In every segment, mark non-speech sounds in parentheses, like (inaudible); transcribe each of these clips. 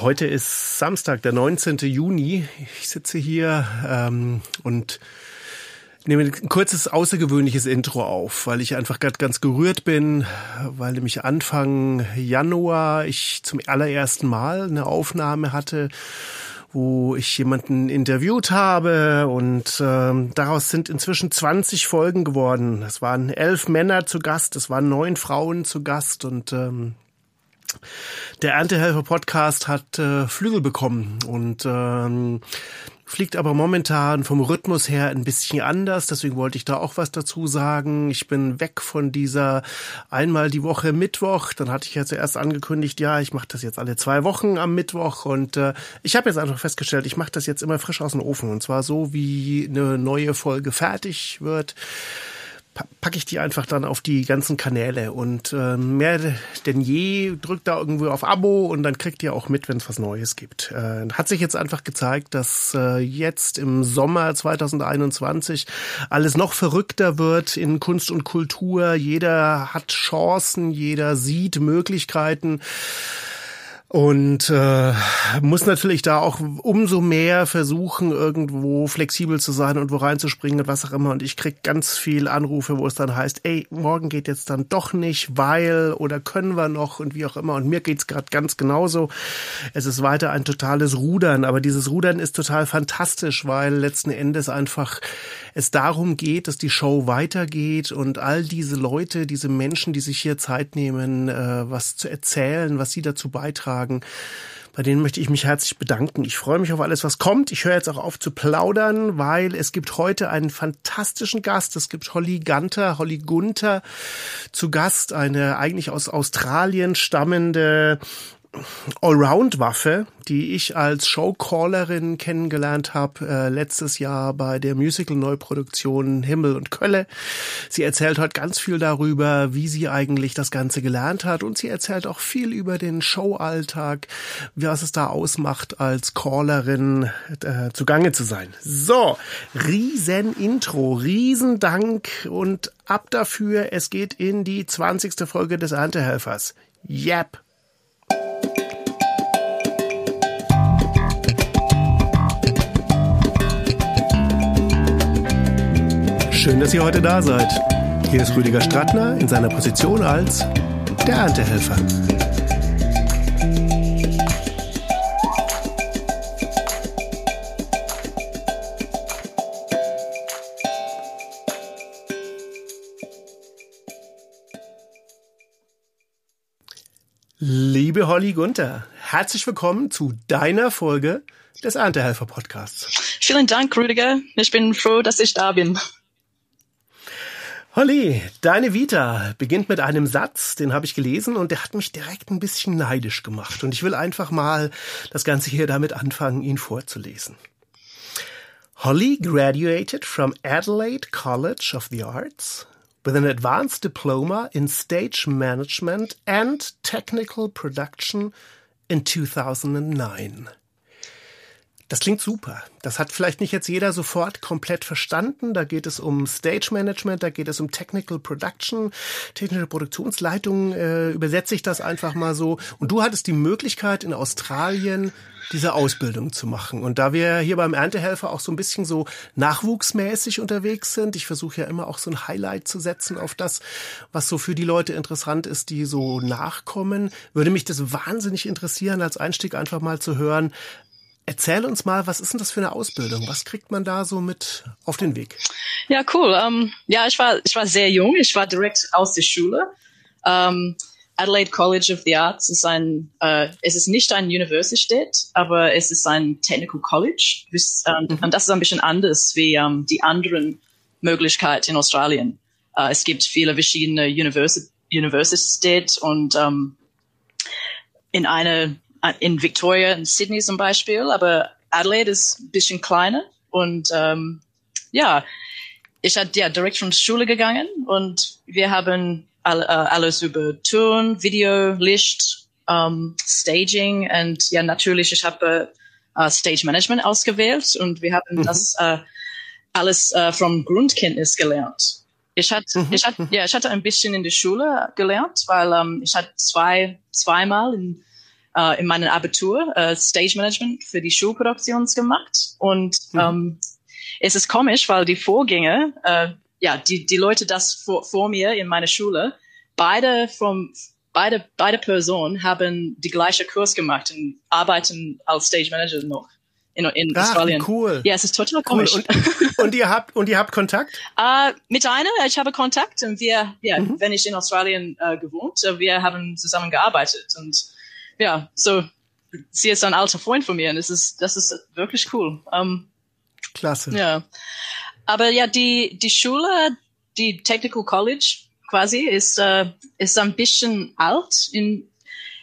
Heute ist Samstag, der 19. Juni. Ich sitze hier ähm, und nehme ein kurzes außergewöhnliches Intro auf, weil ich einfach gerade ganz gerührt bin, weil nämlich Anfang Januar ich zum allerersten Mal eine Aufnahme hatte, wo ich jemanden interviewt habe und ähm, daraus sind inzwischen 20 Folgen geworden. Es waren elf Männer zu Gast, es waren neun Frauen zu Gast und ähm, der Erntehelfer Podcast hat äh, Flügel bekommen und ähm, fliegt aber momentan vom Rhythmus her ein bisschen anders. Deswegen wollte ich da auch was dazu sagen. Ich bin weg von dieser einmal die Woche Mittwoch. Dann hatte ich ja zuerst angekündigt, ja, ich mache das jetzt alle zwei Wochen am Mittwoch. Und äh, ich habe jetzt einfach festgestellt, ich mache das jetzt immer frisch aus dem Ofen. Und zwar so, wie eine neue Folge fertig wird packe ich die einfach dann auf die ganzen Kanäle und äh, mehr denn je drückt da irgendwo auf Abo und dann kriegt ihr auch mit, wenn es was Neues gibt. Äh, hat sich jetzt einfach gezeigt, dass äh, jetzt im Sommer 2021 alles noch verrückter wird in Kunst und Kultur. Jeder hat Chancen, jeder sieht Möglichkeiten und äh, muss natürlich da auch umso mehr versuchen, irgendwo flexibel zu sein und wo reinzuspringen und was auch immer. Und ich krieg ganz viel Anrufe, wo es dann heißt, ey, morgen geht jetzt dann doch nicht, weil oder können wir noch und wie auch immer. Und mir geht's gerade ganz genauso. Es ist weiter ein totales Rudern, aber dieses Rudern ist total fantastisch, weil letzten Endes einfach es darum geht, dass die Show weitergeht und all diese Leute, diese Menschen, die sich hier Zeit nehmen, äh, was zu erzählen, was sie dazu beitragen, bei denen möchte ich mich herzlich bedanken. Ich freue mich auf alles, was kommt. Ich höre jetzt auch auf zu plaudern, weil es gibt heute einen fantastischen Gast. Es gibt Holly Gunter, Holly Gunther zu Gast, eine eigentlich aus Australien stammende Allround-Waffe, die ich als Showcallerin kennengelernt habe äh, letztes Jahr bei der Musical-Neuproduktion Himmel und Kölle. Sie erzählt heute ganz viel darüber, wie sie eigentlich das Ganze gelernt hat und sie erzählt auch viel über den Showalltag, was es da ausmacht, als Callerin äh, zugange zu sein. So, riesen Intro, riesen Dank und ab dafür, es geht in die 20. Folge des Erntehelfers. Yep. Schön, dass ihr heute da seid. Hier ist Rüdiger Strattner in seiner Position als der Erntehelfer. Liebe Holly Gunther, herzlich willkommen zu deiner Folge des Erntehelfer Podcasts. Vielen Dank, Rüdiger. Ich bin froh, dass ich da bin. Holly, deine Vita beginnt mit einem Satz, den habe ich gelesen und der hat mich direkt ein bisschen neidisch gemacht. Und ich will einfach mal das Ganze hier damit anfangen, ihn vorzulesen. Holly graduated from Adelaide College of the Arts with an advanced diploma in stage management and technical production in 2009. Das klingt super. Das hat vielleicht nicht jetzt jeder sofort komplett verstanden. Da geht es um Stage Management, da geht es um Technical Production, technische Produktionsleitung. Äh, übersetze ich das einfach mal so. Und du hattest die Möglichkeit in Australien diese Ausbildung zu machen. Und da wir hier beim Erntehelfer auch so ein bisschen so nachwuchsmäßig unterwegs sind, ich versuche ja immer auch so ein Highlight zu setzen auf das, was so für die Leute interessant ist, die so nachkommen, würde mich das wahnsinnig interessieren, als Einstieg einfach mal zu hören, Erzähl uns mal, was ist denn das für eine Ausbildung? Was kriegt man da so mit auf den Weg? Ja, cool. Um, ähm, ja, ich war, ich war sehr jung. Ich war direkt aus der Schule. Um, Adelaide College of the Arts ist ein, uh, es ist nicht ein Universität, aber es ist ein Technical College. Um, mhm. Und das ist ein bisschen anders wie um, die anderen Möglichkeiten in Australien. Uh, es gibt viele verschiedene Universi Universität und in einer in Victoria in Sydney zum Beispiel, aber Adelaide ist ein bisschen kleiner und ähm, ja, ich hatte ja direkt von der Schule gegangen und wir haben all, äh, alles über Ton, Video, Licht, ähm, Staging und ja natürlich ich habe äh, Stage Management ausgewählt und wir haben mhm. das äh, alles äh, vom Grundkenntnis gelernt. Ich hatte, mhm. ich hatte, ja, ich hatte ein bisschen in der Schule gelernt, weil ähm, ich hatte zwei, zweimal in äh, in meinem Abitur äh, Stage Management für die Schulproduktion gemacht. Und mhm. ähm, es ist komisch, weil die Vorgänger, äh, ja, die, die Leute das vor, vor mir in meiner Schule, beide vom beide, beide Personen haben die gleiche Kurs gemacht und arbeiten als Stage Manager noch in, in Ach, Australien. Cool. Ja, es ist total komisch. Cool. Und, und, ihr habt und ihr habt Kontakt? Uh, (laughs) mit einer, ich habe Kontakt und wir, ja, mhm. wenn ich in Australien uh, gewohnt, wir haben zusammen gearbeitet und ja, so sie ist ein alter Freund von mir und es ist, das ist wirklich cool. Um, Klasse. Ja, aber ja, die die Schule, die Technical College quasi ist uh, ist ein bisschen alt in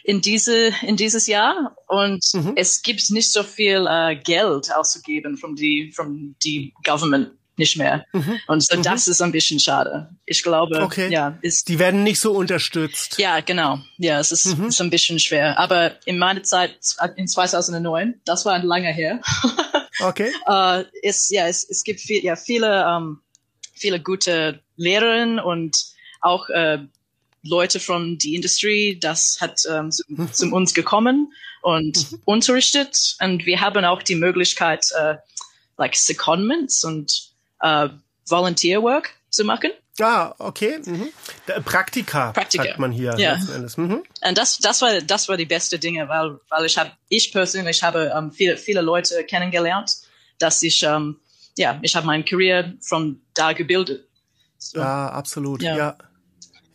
in diese in dieses Jahr und mhm. es gibt nicht so viel uh, Geld auszugeben von die von die Government nicht mehr. Mhm. Und so, mhm. das ist ein bisschen schade. Ich glaube, okay. ja, ist. Die werden nicht so unterstützt. Ja, genau. Ja, es ist, mhm. ist ein bisschen schwer. Aber in meiner Zeit, in 2009, das war ein langer her. (laughs) okay. uh, ist, ja, es, es gibt viel, ja, viele, ähm, viele gute Lehrerinnen und auch uh, Leute von die Industrie, das hat ähm, zu, mhm. zu, uns gekommen und mhm. unterrichtet. Und wir haben auch die Möglichkeit, äh, like Secondments und äh, Volunteer Work zu machen. Ah, okay. Mhm. Praktika, Praktika sagt man hier ja. Mhm. Und das, das war, das war die beste Dinge, weil, weil ich habe, ich persönlich habe ähm, viele, viele Leute kennengelernt, dass ich, ähm, ja, ich habe mein Career von da gebildet. So. Ja, absolut. ja. ja.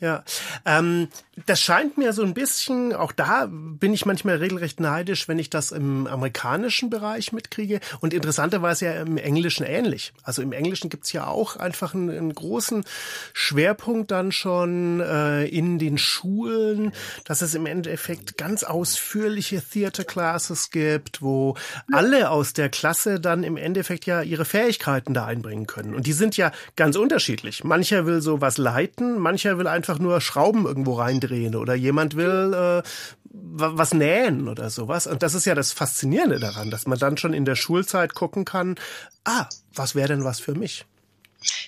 Ja, ähm, das scheint mir so ein bisschen, auch da bin ich manchmal regelrecht neidisch, wenn ich das im amerikanischen Bereich mitkriege. Und interessanterweise ja im Englischen ähnlich. Also im Englischen gibt's ja auch einfach einen, einen großen Schwerpunkt dann schon äh, in den Schulen, dass es im Endeffekt ganz ausführliche Theater Classes gibt, wo alle aus der Klasse dann im Endeffekt ja ihre Fähigkeiten da einbringen können. Und die sind ja ganz unterschiedlich. Mancher will sowas leiten, mancher will einfach nur Schrauben irgendwo reindrehen oder jemand will äh, was nähen oder sowas. Und das ist ja das Faszinierende daran, dass man dann schon in der Schulzeit gucken kann, ah, was wäre denn was für mich?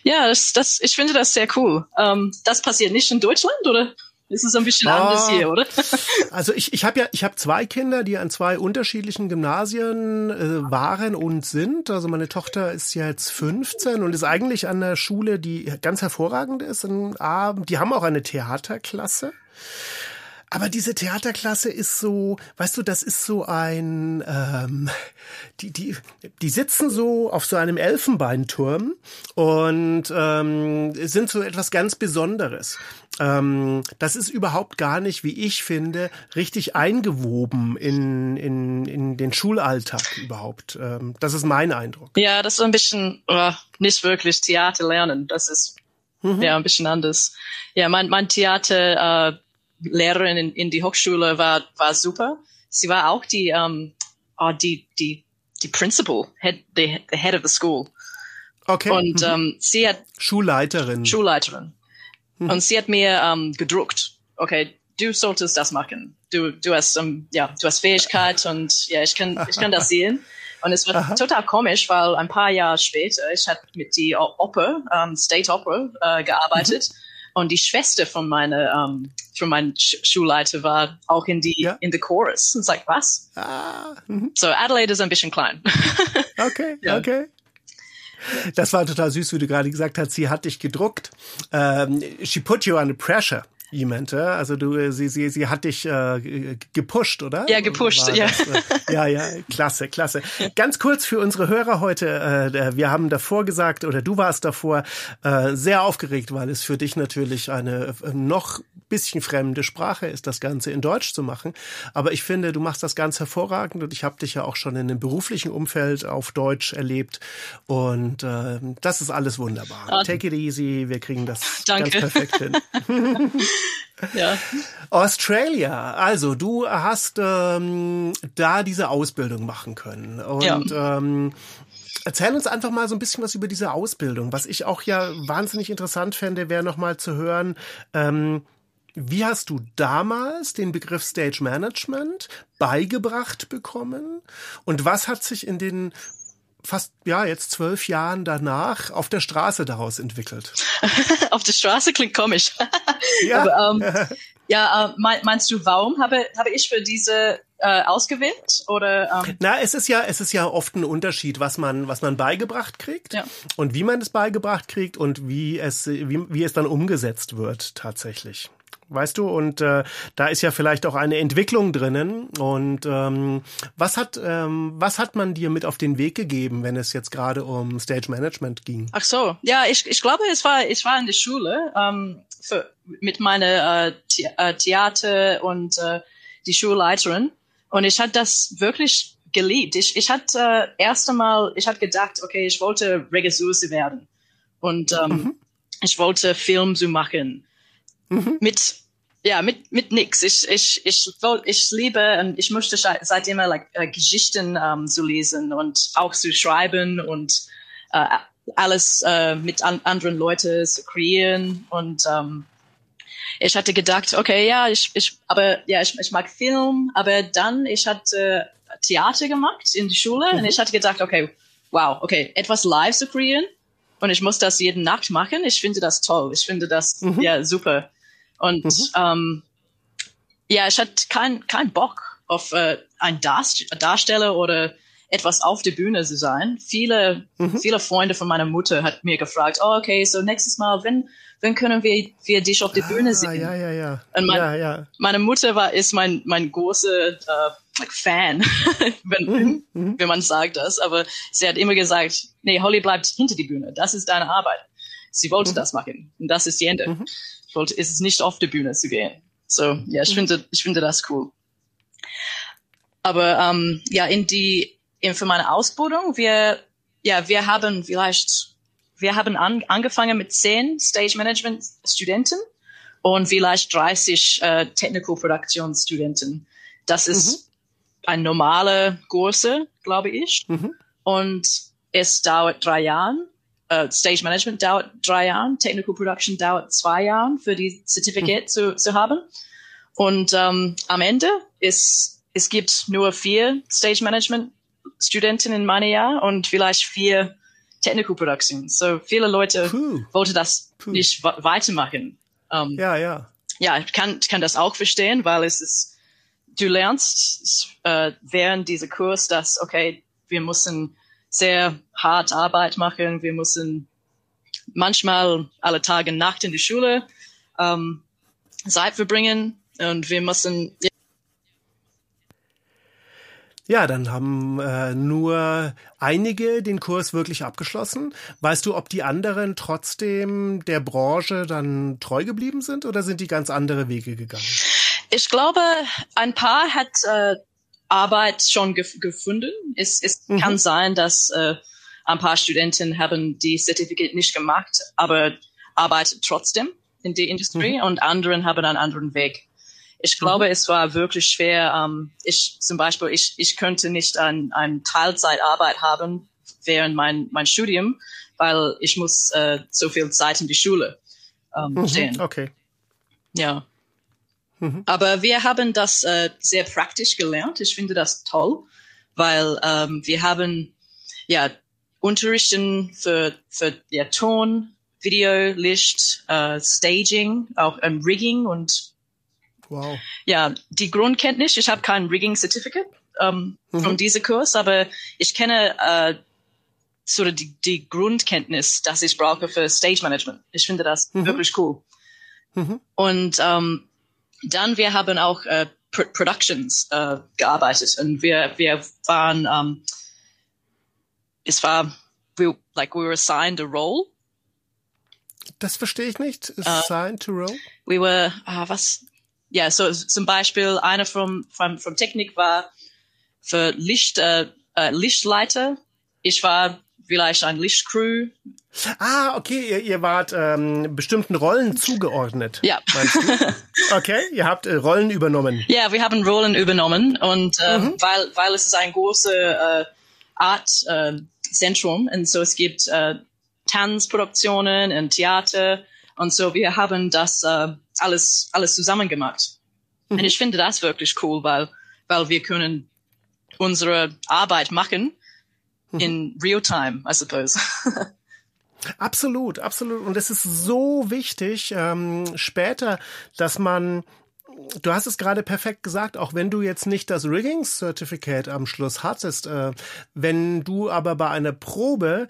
Ja, das, das, ich finde das sehr cool. Ähm, das passiert nicht in Deutschland, oder? ist es ein bisschen ah, anders hier, oder? (laughs) (laughs) Also ich, ich habe ja, ich habe zwei Kinder, die an zwei unterschiedlichen Gymnasien äh, waren und sind. Also meine Tochter ist jetzt 15 und ist eigentlich an der Schule, die ganz hervorragend ist. In die haben auch eine Theaterklasse. Aber diese Theaterklasse ist so, weißt du, das ist so ein, ähm, die, die, die sitzen so auf so einem Elfenbeinturm und ähm, sind so etwas ganz Besonderes. Ähm, das ist überhaupt gar nicht, wie ich finde, richtig eingewoben in, in, in den Schulalltag überhaupt. Ähm, das ist mein Eindruck. Ja, das ist ein bisschen oh, nicht wirklich Theater lernen. Das ist mhm. ja ein bisschen anders. Ja, mein, mein Theater äh, Lehrerin in, in die Hochschule war, war super. Sie war auch die, um, oh, die, die, die Principal, head, the, the head of the school. Okay. Und mhm. um, sie hat Schulleiterin. Schulleiterin. Mhm. Und sie hat mir um, gedruckt. Okay, du solltest das machen. Du, du hast, um, ja, du hast Fähigkeit und ja, ich kann, ich kann das (laughs) sehen. Und es war Aha. total komisch, weil ein paar Jahre später, ich habe mit die Oper, um, State Opera, äh, gearbeitet. Mhm. Und die Schwester von meiner, um, von meinem Sch Schulleiter war auch in die, ja. in the chorus. Und ich was? Ah, mhm. So Adelaide ist ein bisschen klein. (laughs) okay, ja. okay. Das war total süß, wie du gerade gesagt hast. Sie hat dich gedruckt. Um, she put you under pressure. Jemand, also du, äh, sie, sie, sie hat dich äh, gepusht, oder? Ja, gepusht, ja. Äh, ja, ja, klasse, klasse. Ganz kurz für unsere Hörer heute, äh, wir haben davor gesagt, oder du warst davor äh, sehr aufgeregt, weil es für dich natürlich eine äh, noch bisschen fremde Sprache ist, das Ganze in Deutsch zu machen. Aber ich finde, du machst das ganz hervorragend und ich habe dich ja auch schon in einem beruflichen Umfeld auf Deutsch erlebt. Und äh, das ist alles wunderbar. Ah. Take it easy, wir kriegen das Danke. ganz perfekt hin. (laughs) ja. Australia, also du hast ähm, da diese Ausbildung machen können. Und ja. ähm, Erzähl uns einfach mal so ein bisschen was über diese Ausbildung. Was ich auch ja wahnsinnig interessant fände, wäre noch mal zu hören, ähm, wie hast du damals den Begriff Stage Management beigebracht bekommen? Und was hat sich in den fast, ja, jetzt zwölf Jahren danach auf der Straße daraus entwickelt? (laughs) auf der Straße klingt komisch. ja. Aber, ähm, (laughs) ja, äh, meinst du, warum habe, habe ich für diese äh, ausgewählt oder? Ähm? Na, es ist ja, es ist ja oft ein Unterschied, was man, was man beigebracht kriegt ja. und wie man es beigebracht kriegt und wie es, wie, wie es dann umgesetzt wird tatsächlich. Weißt du, und äh, da ist ja vielleicht auch eine Entwicklung drinnen. Und ähm, was hat ähm, was hat man dir mit auf den Weg gegeben, wenn es jetzt gerade um Stage Management ging? Ach so, ja, ich, ich glaube, es war ich war in der Schule ähm, für, mit meiner äh, The äh, Theater und äh, die Schulleiterin und ich hatte das wirklich geliebt. Ich ich hatte äh, erst einmal ich hatte gedacht, okay, ich wollte Regisseur werden und ähm, mhm. ich wollte Film zu machen Mhm. Mit ja, mit, mit nix. Ich, ich, ich, ich liebe und ich möchte seitdem immer like, äh, Geschichten ähm, zu lesen und auch zu schreiben und äh, alles äh, mit an, anderen Leuten zu kreieren. Und ähm, ich hatte gedacht, okay, ja, ich, ich, aber ja, ich, ich mag Film, aber dann ich hatte Theater gemacht in der Schule mhm. und ich hatte gedacht, okay, wow, okay, etwas live zu kreieren und ich muss das jeden Nacht machen. Ich finde das toll. Ich finde das mhm. ja super. Und mhm. ähm, ja, ich hatte keinen kein Bock auf äh, ein Darsteller oder etwas auf der Bühne zu sein. Viele, mhm. viele Freunde von meiner Mutter hat mir gefragt, oh, okay, so nächstes Mal, wenn, wenn können wir, wir dich auf der Bühne sehen? Ah, ja, ja, ja. Und mein, ja, ja. meine Mutter war, ist mein, mein großer, äh, Fan, (laughs) wenn, mhm. mhm. wenn man sagt das. Aber sie hat immer gesagt, nee, Holly bleibt hinter die Bühne. Das ist deine Arbeit. Sie wollte mhm. das machen. Und das ist die Ende. Wollte, ist es nicht auf die Bühne zu gehen. So, ja, ich mhm. finde, ich finde das cool. Aber ähm, ja, in die in für meine Ausbildung, wir ja, wir haben vielleicht wir haben an, angefangen mit zehn Stage Management Studenten und vielleicht 30 äh, Technical Production Studenten. Das ist mhm. ein normale Kurse, glaube ich. Mhm. Und es dauert drei Jahre uh, Stage Management dauert drei Jahre, Technical Production dauert zwei Jahre für die Certificate mhm. zu, zu haben. Und ähm, am Ende ist es gibt nur vier Stage Management Studenten in meinem Jahr und vielleicht vier Technical Production. So viele Leute Puh. wollten das Puh. nicht weitermachen. Um, ja, ja. Ja, ich kann, kann das auch verstehen, weil es ist, du lernst äh, während dieser Kurs, dass, okay, wir müssen sehr hart Arbeit machen. Wir müssen manchmal alle Tage Nacht in die Schule ähm, Zeit verbringen und wir müssen ja, dann haben äh, nur einige den Kurs wirklich abgeschlossen. Weißt du, ob die anderen trotzdem der Branche dann treu geblieben sind oder sind die ganz andere Wege gegangen? Ich glaube, ein paar hat äh, Arbeit schon gef gefunden. Es, es mhm. kann sein, dass äh, ein paar Studenten haben die Zertifikat nicht gemacht, aber arbeiten trotzdem in der Industrie mhm. und anderen haben einen anderen Weg. Ich glaube, mhm. es war wirklich schwer. Ähm, ich zum Beispiel, ich, ich könnte nicht ein, ein Teilzeitarbeit haben während mein, mein Studium, weil ich muss äh, so viel Zeit in die Schule ähm, mhm. stehen. Okay. Ja. Mhm. Aber wir haben das äh, sehr praktisch gelernt. Ich finde das toll, weil ähm, wir haben ja Unterrichten für, für ja, Ton, Video, Licht, äh, Staging, auch ähm, Rigging und wow. ja die Grundkenntnis. Ich habe kein Rigging Certificate ähm, mhm. von diesem Kurs, aber ich kenne äh, so die, die Grundkenntnis, das ich brauche für Stage Management. Ich finde das mhm. wirklich cool. Mhm. Und ähm, dann wir haben auch äh, Pro Productions äh, gearbeitet und wir wir waren ähm, es war we, like we were assigned a role. Das verstehe ich nicht. Uh, assigned uh, to role. We were uh, was ja yeah, so zum Beispiel einer vom vom vom Technik war für Licht äh, äh, Lichtleiter. Ich war vielleicht ein Lichtcrew. Ah, okay, ihr, ihr wart ähm, bestimmten Rollen zugeordnet. Ja. (laughs) okay, ihr habt äh, Rollen übernommen. Ja, wir haben Rollen übernommen und äh, mhm. weil weil es ist ein großes äh, Art äh, Zentrum und so es gibt äh, Tanzproduktionen und Theater und so wir haben das äh, alles alles zusammen gemacht. Mhm. Und ich finde das wirklich cool, weil weil wir können unsere Arbeit machen. In real time, I suppose. (laughs) absolut, absolut. Und es ist so wichtig ähm, später, dass man du hast es gerade perfekt gesagt, auch wenn du jetzt nicht das Rigging Certificate am Schluss hattest, äh, wenn du aber bei einer Probe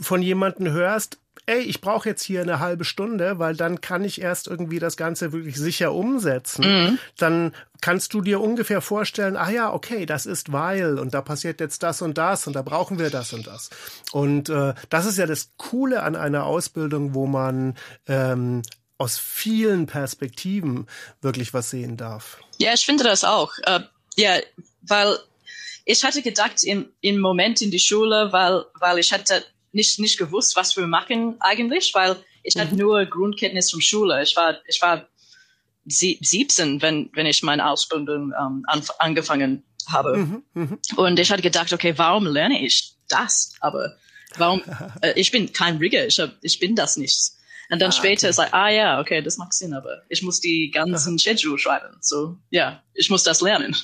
von jemanden hörst, ey, ich brauche jetzt hier eine halbe Stunde, weil dann kann ich erst irgendwie das Ganze wirklich sicher umsetzen. Mhm. Dann kannst du dir ungefähr vorstellen, ah ja, okay, das ist weil und da passiert jetzt das und das und da brauchen wir das und das. Und äh, das ist ja das Coole an einer Ausbildung, wo man ähm, aus vielen Perspektiven wirklich was sehen darf. Ja, ich finde das auch. Uh, ja, weil ich hatte gedacht im, im Moment in die Schule, weil, weil ich hatte nicht, nicht gewusst, was wir machen eigentlich, weil ich mhm. hatte nur Grundkenntnis von Schule. Ich war, ich war 17, wenn, wenn ich meine Ausbildung ähm, an, angefangen habe. Mhm, mh. Und ich hatte gedacht, okay, warum lerne ich das? Aber warum, (laughs) äh, ich bin kein Rigger, ich, hab, ich bin das nicht. Und dann ah, später okay. ist like, ah ja, okay, das macht Sinn, aber ich muss die ganzen Schedule schreiben. So, ja, ich muss das lernen.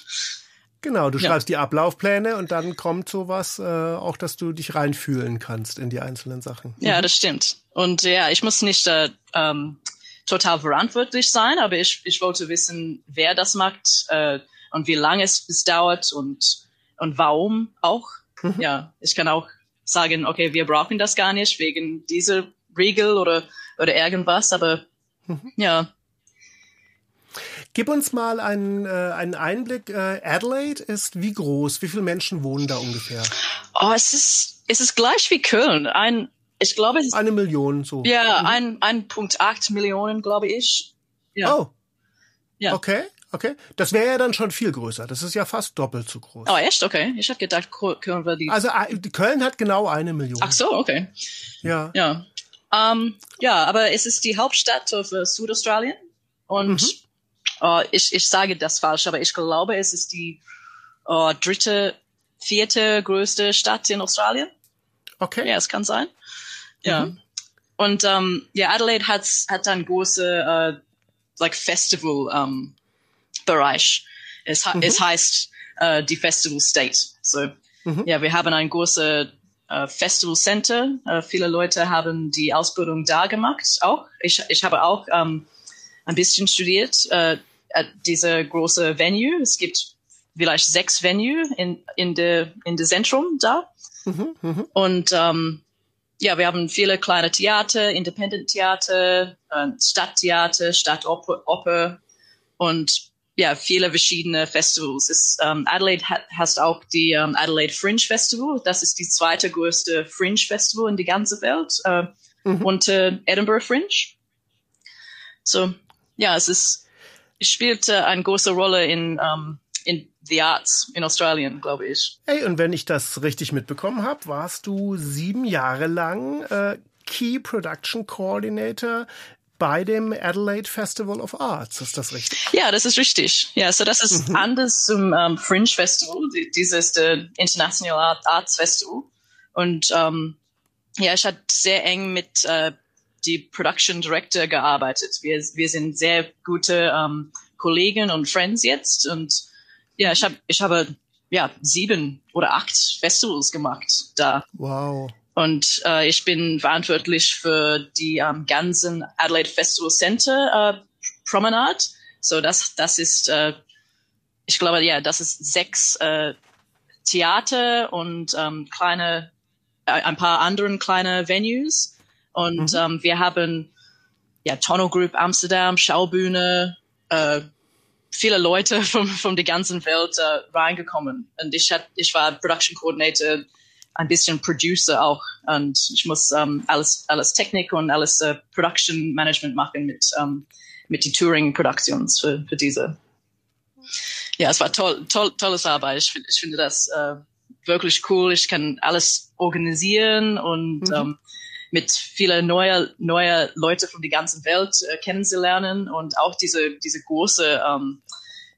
Genau, du ja. schreibst die Ablaufpläne und dann kommt sowas äh, auch, dass du dich reinfühlen kannst in die einzelnen Sachen. Ja, mhm. das stimmt. Und ja, ich muss nicht äh, ähm, total verantwortlich sein, aber ich, ich wollte wissen, wer das macht äh, und wie lange es, es dauert und, und warum auch. Mhm. Ja, ich kann auch sagen, okay, wir brauchen das gar nicht wegen dieser Regel oder, oder irgendwas, aber mhm. ja, Gib uns mal einen, äh, einen Einblick. Äh, Adelaide ist wie groß? Wie viele Menschen wohnen da ungefähr? Oh, es ist, es ist gleich wie Köln. Ein, ich glaube, es ist, eine Million so. Ja, mhm. ein, ein Punkt acht Millionen, glaube ich. Ja. Oh. Ja. Okay. Okay, das wäre ja dann schon viel größer. Das ist ja fast doppelt so groß. Oh, echt? Okay. Ich habe gedacht, Köln war die. Also äh, Köln hat genau eine Million. Ach so, okay. Ja. Ja. Um, ja, aber es ist die Hauptstadt für Südaustralien und mhm. Uh, ich, ich sage das falsch, aber ich glaube, es ist die uh, dritte, vierte größte Stadt in Australien. Okay. Ja, es kann sein. Ja. Mhm. Und um, ja, Adelaide hat, hat ein große uh, like Festival um, Bereich. Es, mhm. es heißt uh, die Festival State. So, mhm. ja, wir haben ein großes uh, Festival Center. Uh, viele Leute haben die Ausbildung da gemacht. Auch ich, ich habe auch um, ein bisschen studiert. Uh, äh, diese große Venue. Es gibt vielleicht sechs Venue in, in der in der Zentrum da. Mhm, mh. Und ähm, ja, wir haben viele kleine Theater, Independent Theater, äh, Stadttheater, Stadtoper und ja, viele verschiedene Festivals. Es, ähm, Adelaide hat, hast auch die ähm, Adelaide Fringe Festival. Das ist die zweite größte Fringe Festival in die ganze Welt äh, mhm. unter Edinburgh Fringe. So, ja, es ist spielte eine große Rolle in, um, ähm, in the Arts in Australien, glaube ich. Hey, und wenn ich das richtig mitbekommen habe, warst du sieben Jahre lang äh, Key Production Coordinator bei dem Adelaide Festival of Arts. Ist das richtig? Ja, das ist richtig. Ja, so das ist mhm. anders zum um, ähm, Fringe Festival. Dieses der International Arts Festival. Und um, ähm, ja, ich hatte sehr eng mit uh, die Production Director gearbeitet. Wir, wir sind sehr gute ähm, Kollegen und Friends jetzt und ja, ich habe ich habe ja sieben oder acht Festivals gemacht da. Wow. Und äh, ich bin verantwortlich für die ähm, ganzen Adelaide Festival Center äh, Promenade. So das das ist äh, ich glaube ja das ist sechs äh, Theater und ähm, kleine äh, ein paar anderen kleine Venues und mhm. ähm, wir haben ja Tono Group Amsterdam, Schaubühne, äh, viele Leute (laughs) von, von der ganzen Welt äh, reingekommen. Und ich, hat, ich war Production Coordinator, ein bisschen Producer auch. Und ich muss ähm, alles, alles Technik und alles äh, Production Management machen mit, ähm, mit die Touring Productions für, für diese. Ja, es war toll, toll, tolles Arbeit. Ich, ich finde das äh, wirklich cool. Ich kann alles organisieren und mhm. ähm, mit viele neue, neue Leute von der ganzen Welt äh, kennenzulernen und auch diese, diese große, ähm,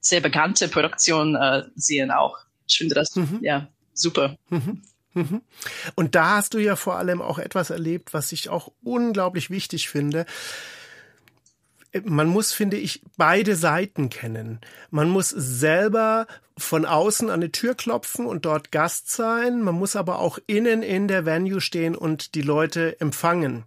sehr bekannte Produktion äh, sehen auch. Ich finde das, mhm. ja, super. Mhm. mhm. Und da hast du ja vor allem auch etwas erlebt, was ich auch unglaublich wichtig finde man muss, finde ich, beide Seiten kennen. Man muss selber von außen an die Tür klopfen und dort Gast sein. Man muss aber auch innen in der Venue stehen und die Leute empfangen.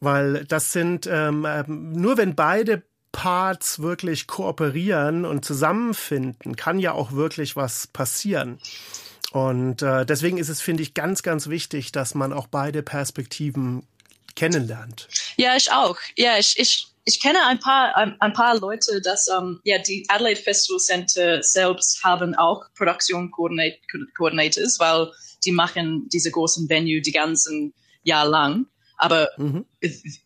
Weil das sind, ähm, ähm nur wenn beide Parts wirklich kooperieren und zusammenfinden, kann ja auch wirklich was passieren. Und äh, deswegen ist es, finde ich, ganz, ganz wichtig, dass man auch beide Perspektiven kennenlernt. Ja, ich auch. Ja, ich, ich, ich kenne ein paar, ein, ein paar Leute, dass ähm, ja, die Adelaide Festival Center selbst haben auch Produktion Coordinators, weil die machen diese großen Venue die ganzen Jahr lang. Aber mhm.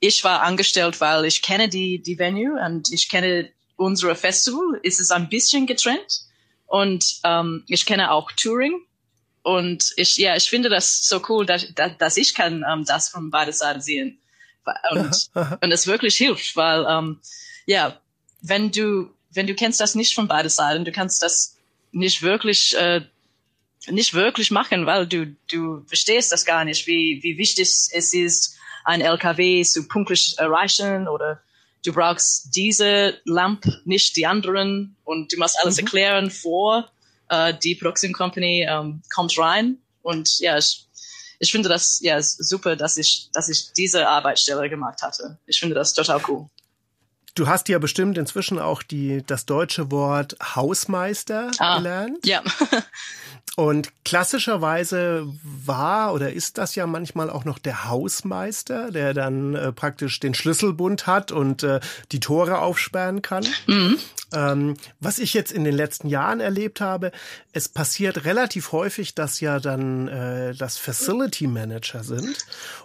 ich war angestellt, weil ich kenne die, die Venue und ich kenne unsere Festival. Es ist ein bisschen getrennt. Und ähm, ich kenne auch Touring. Und ich, ja, ich finde das so cool, dass, dass ich kann ähm, das von beiden Seiten sehen. Und, (laughs) und es wirklich hilft, weil, ähm, ja, wenn du, wenn du kennst das nicht von beiden Seiten, du kannst das nicht wirklich, äh, nicht wirklich machen, weil du, du verstehst das gar nicht, wie, wie wichtig es ist, ein LKW zu pünktlich erreichen oder du brauchst diese Lamp, nicht die anderen. Und du musst alles mhm. erklären vor äh, die Production Company ähm, kommt rein. Und ja, ich, ich finde das ja super, dass ich, dass ich diese Arbeitsstelle gemacht hatte. Ich finde das total cool. Du hast ja bestimmt inzwischen auch die, das deutsche Wort Hausmeister ah, gelernt. Ja. (laughs) Und klassischerweise war oder ist das ja manchmal auch noch der Hausmeister, der dann äh, praktisch den Schlüsselbund hat und äh, die Tore aufsperren kann. Mhm. Ähm, was ich jetzt in den letzten Jahren erlebt habe, es passiert relativ häufig, dass ja dann äh, das Facility Manager sind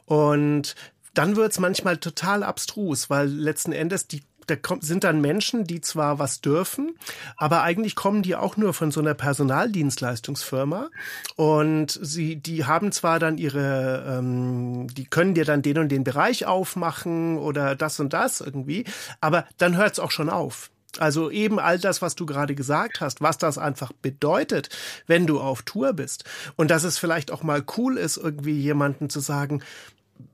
und dann wird's manchmal total abstrus, weil letzten Endes die da sind dann Menschen, die zwar was dürfen, aber eigentlich kommen die auch nur von so einer Personaldienstleistungsfirma und sie, die haben zwar dann ihre, ähm, die können dir dann den und den Bereich aufmachen oder das und das irgendwie, aber dann hört's auch schon auf. Also eben all das, was du gerade gesagt hast, was das einfach bedeutet, wenn du auf Tour bist. Und dass es vielleicht auch mal cool ist, irgendwie jemanden zu sagen,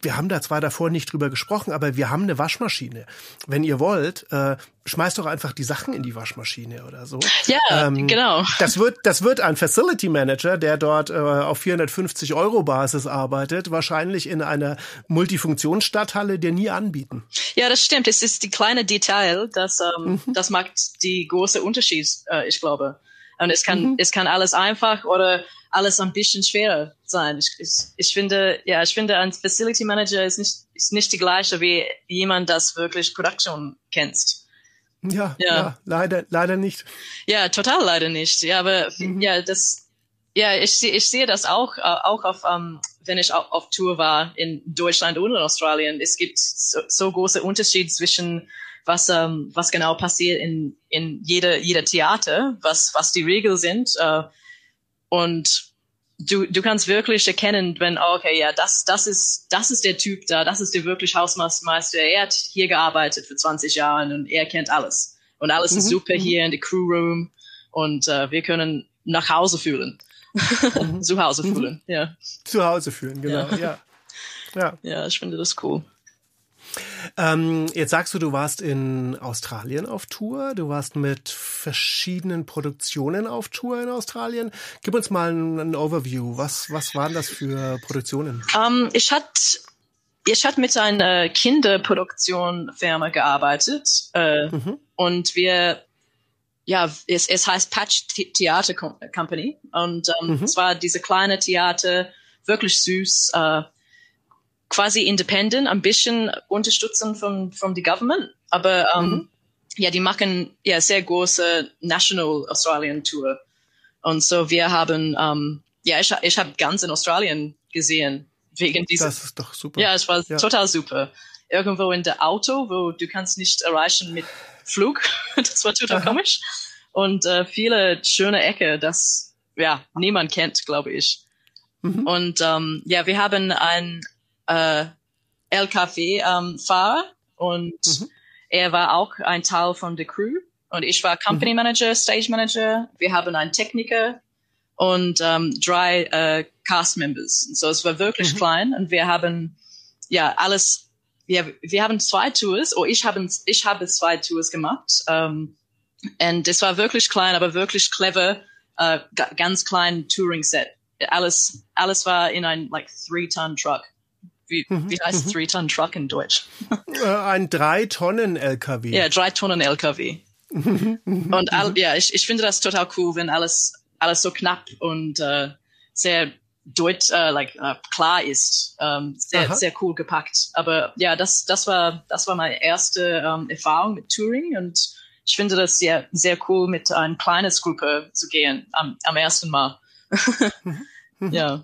wir haben da zwar davor nicht drüber gesprochen, aber wir haben eine Waschmaschine. Wenn ihr wollt, äh, schmeißt doch einfach die Sachen in die Waschmaschine oder so. Ja, ähm, genau. Das wird, das wird ein Facility Manager, der dort äh, auf 450 Euro Basis arbeitet, wahrscheinlich in einer Multifunktionsstadthalle dir nie anbieten. Ja, das stimmt. Es ist die kleine Detail, das, ähm, mhm. das macht die große Unterschied, äh, ich glaube. Und es kann, mhm. es kann alles einfach oder alles ein bisschen schwerer sein. Ich, ich, ich finde, ja, ich finde, ein Facility Manager ist nicht, ist nicht die gleiche wie jemand, das wirklich Produktion kennst. Ja, ja, ja, leider, leider nicht. Ja, total leider nicht. Ja, aber mhm. ja, das, ja, ich sehe, ich sehe das auch, äh, auch auf, um, ähm, wenn ich auf, auf Tour war in Deutschland und in Australien. Es gibt so, so große Unterschiede zwischen was, ähm, was genau passiert in, in jeder, jeder Theater, was, was die Regeln sind. Uh, und du, du kannst wirklich erkennen, wenn, okay, ja, das, das ist, das ist der Typ da, das ist der wirklich Hausmeister. Er hat hier gearbeitet für 20 Jahre und er kennt alles. Und alles mhm. ist super mhm. hier in der Crewroom und uh, wir können nach Hause fühlen. (laughs) Zu Hause fühlen, ja. Zu Hause fühlen, genau, ja. ja. Ja, ja ich finde das cool. Ähm, jetzt sagst du, du warst in Australien auf Tour. Du warst mit verschiedenen Produktionen auf Tour in Australien. Gib uns mal ein, ein Overview. Was, was waren das für Produktionen? Um, ähm, ich hatte ich hatte mit einer Kinderproduktionfirma gearbeitet äh, mhm. und wir ja, es, es heißt Patch Theater Company und ähm, mhm. es war diese kleine Theater, wirklich süß, äh, quasi independent, ein bisschen unterstützen von, von the government. Aber ähm, mhm. ja, die machen ja sehr große National Australian Tour. Und so wir haben, ähm, ja, ich, ich habe ganz in Australien gesehen wegen dieser. Das ist doch super. Ja, es war ja. total super. Irgendwo in der Auto, wo du kannst nicht erreichen mit Flug. (laughs) das war total Aha. komisch. Und äh, viele schöne Ecke, das ja niemand kennt, glaube ich. Mhm. Und ähm, ja, wir haben ein äh, LKW-Fahrer ähm, und mhm. er war auch ein Teil von der Crew. Und ich war Company mhm. Manager, Stage Manager. Wir haben einen Techniker und ähm, drei äh, Cast Members. So es war wirklich mhm. klein und wir haben ja alles. Wir, wir haben zwei Tours. Oh, ich habe ich habe zwei Tours gemacht. Ähm, und es war wirklich klein, aber wirklich clever. Äh, ganz klein Touring Set. Alles alles war in ein like three Ton Truck Wie, mhm. wie heißt mhm. Three-Ton-Truck in Deutsch? (laughs) Äh, ein Drei-Tonnen-LKW. Ja, Drei-Tonnen-LKW. (laughs) und all, ja, ich, ich finde das total cool, wenn alles, alles so knapp und äh, sehr deut, äh, like, äh, klar ist. Ähm, sehr, Aha. sehr cool gepackt. Aber ja, das, das war, das war meine erste ähm, Erfahrung mit Touring und ich finde das sehr, sehr cool, mit einer kleines Gruppe zu gehen am, am ersten Mal. (laughs) Mhm. ja.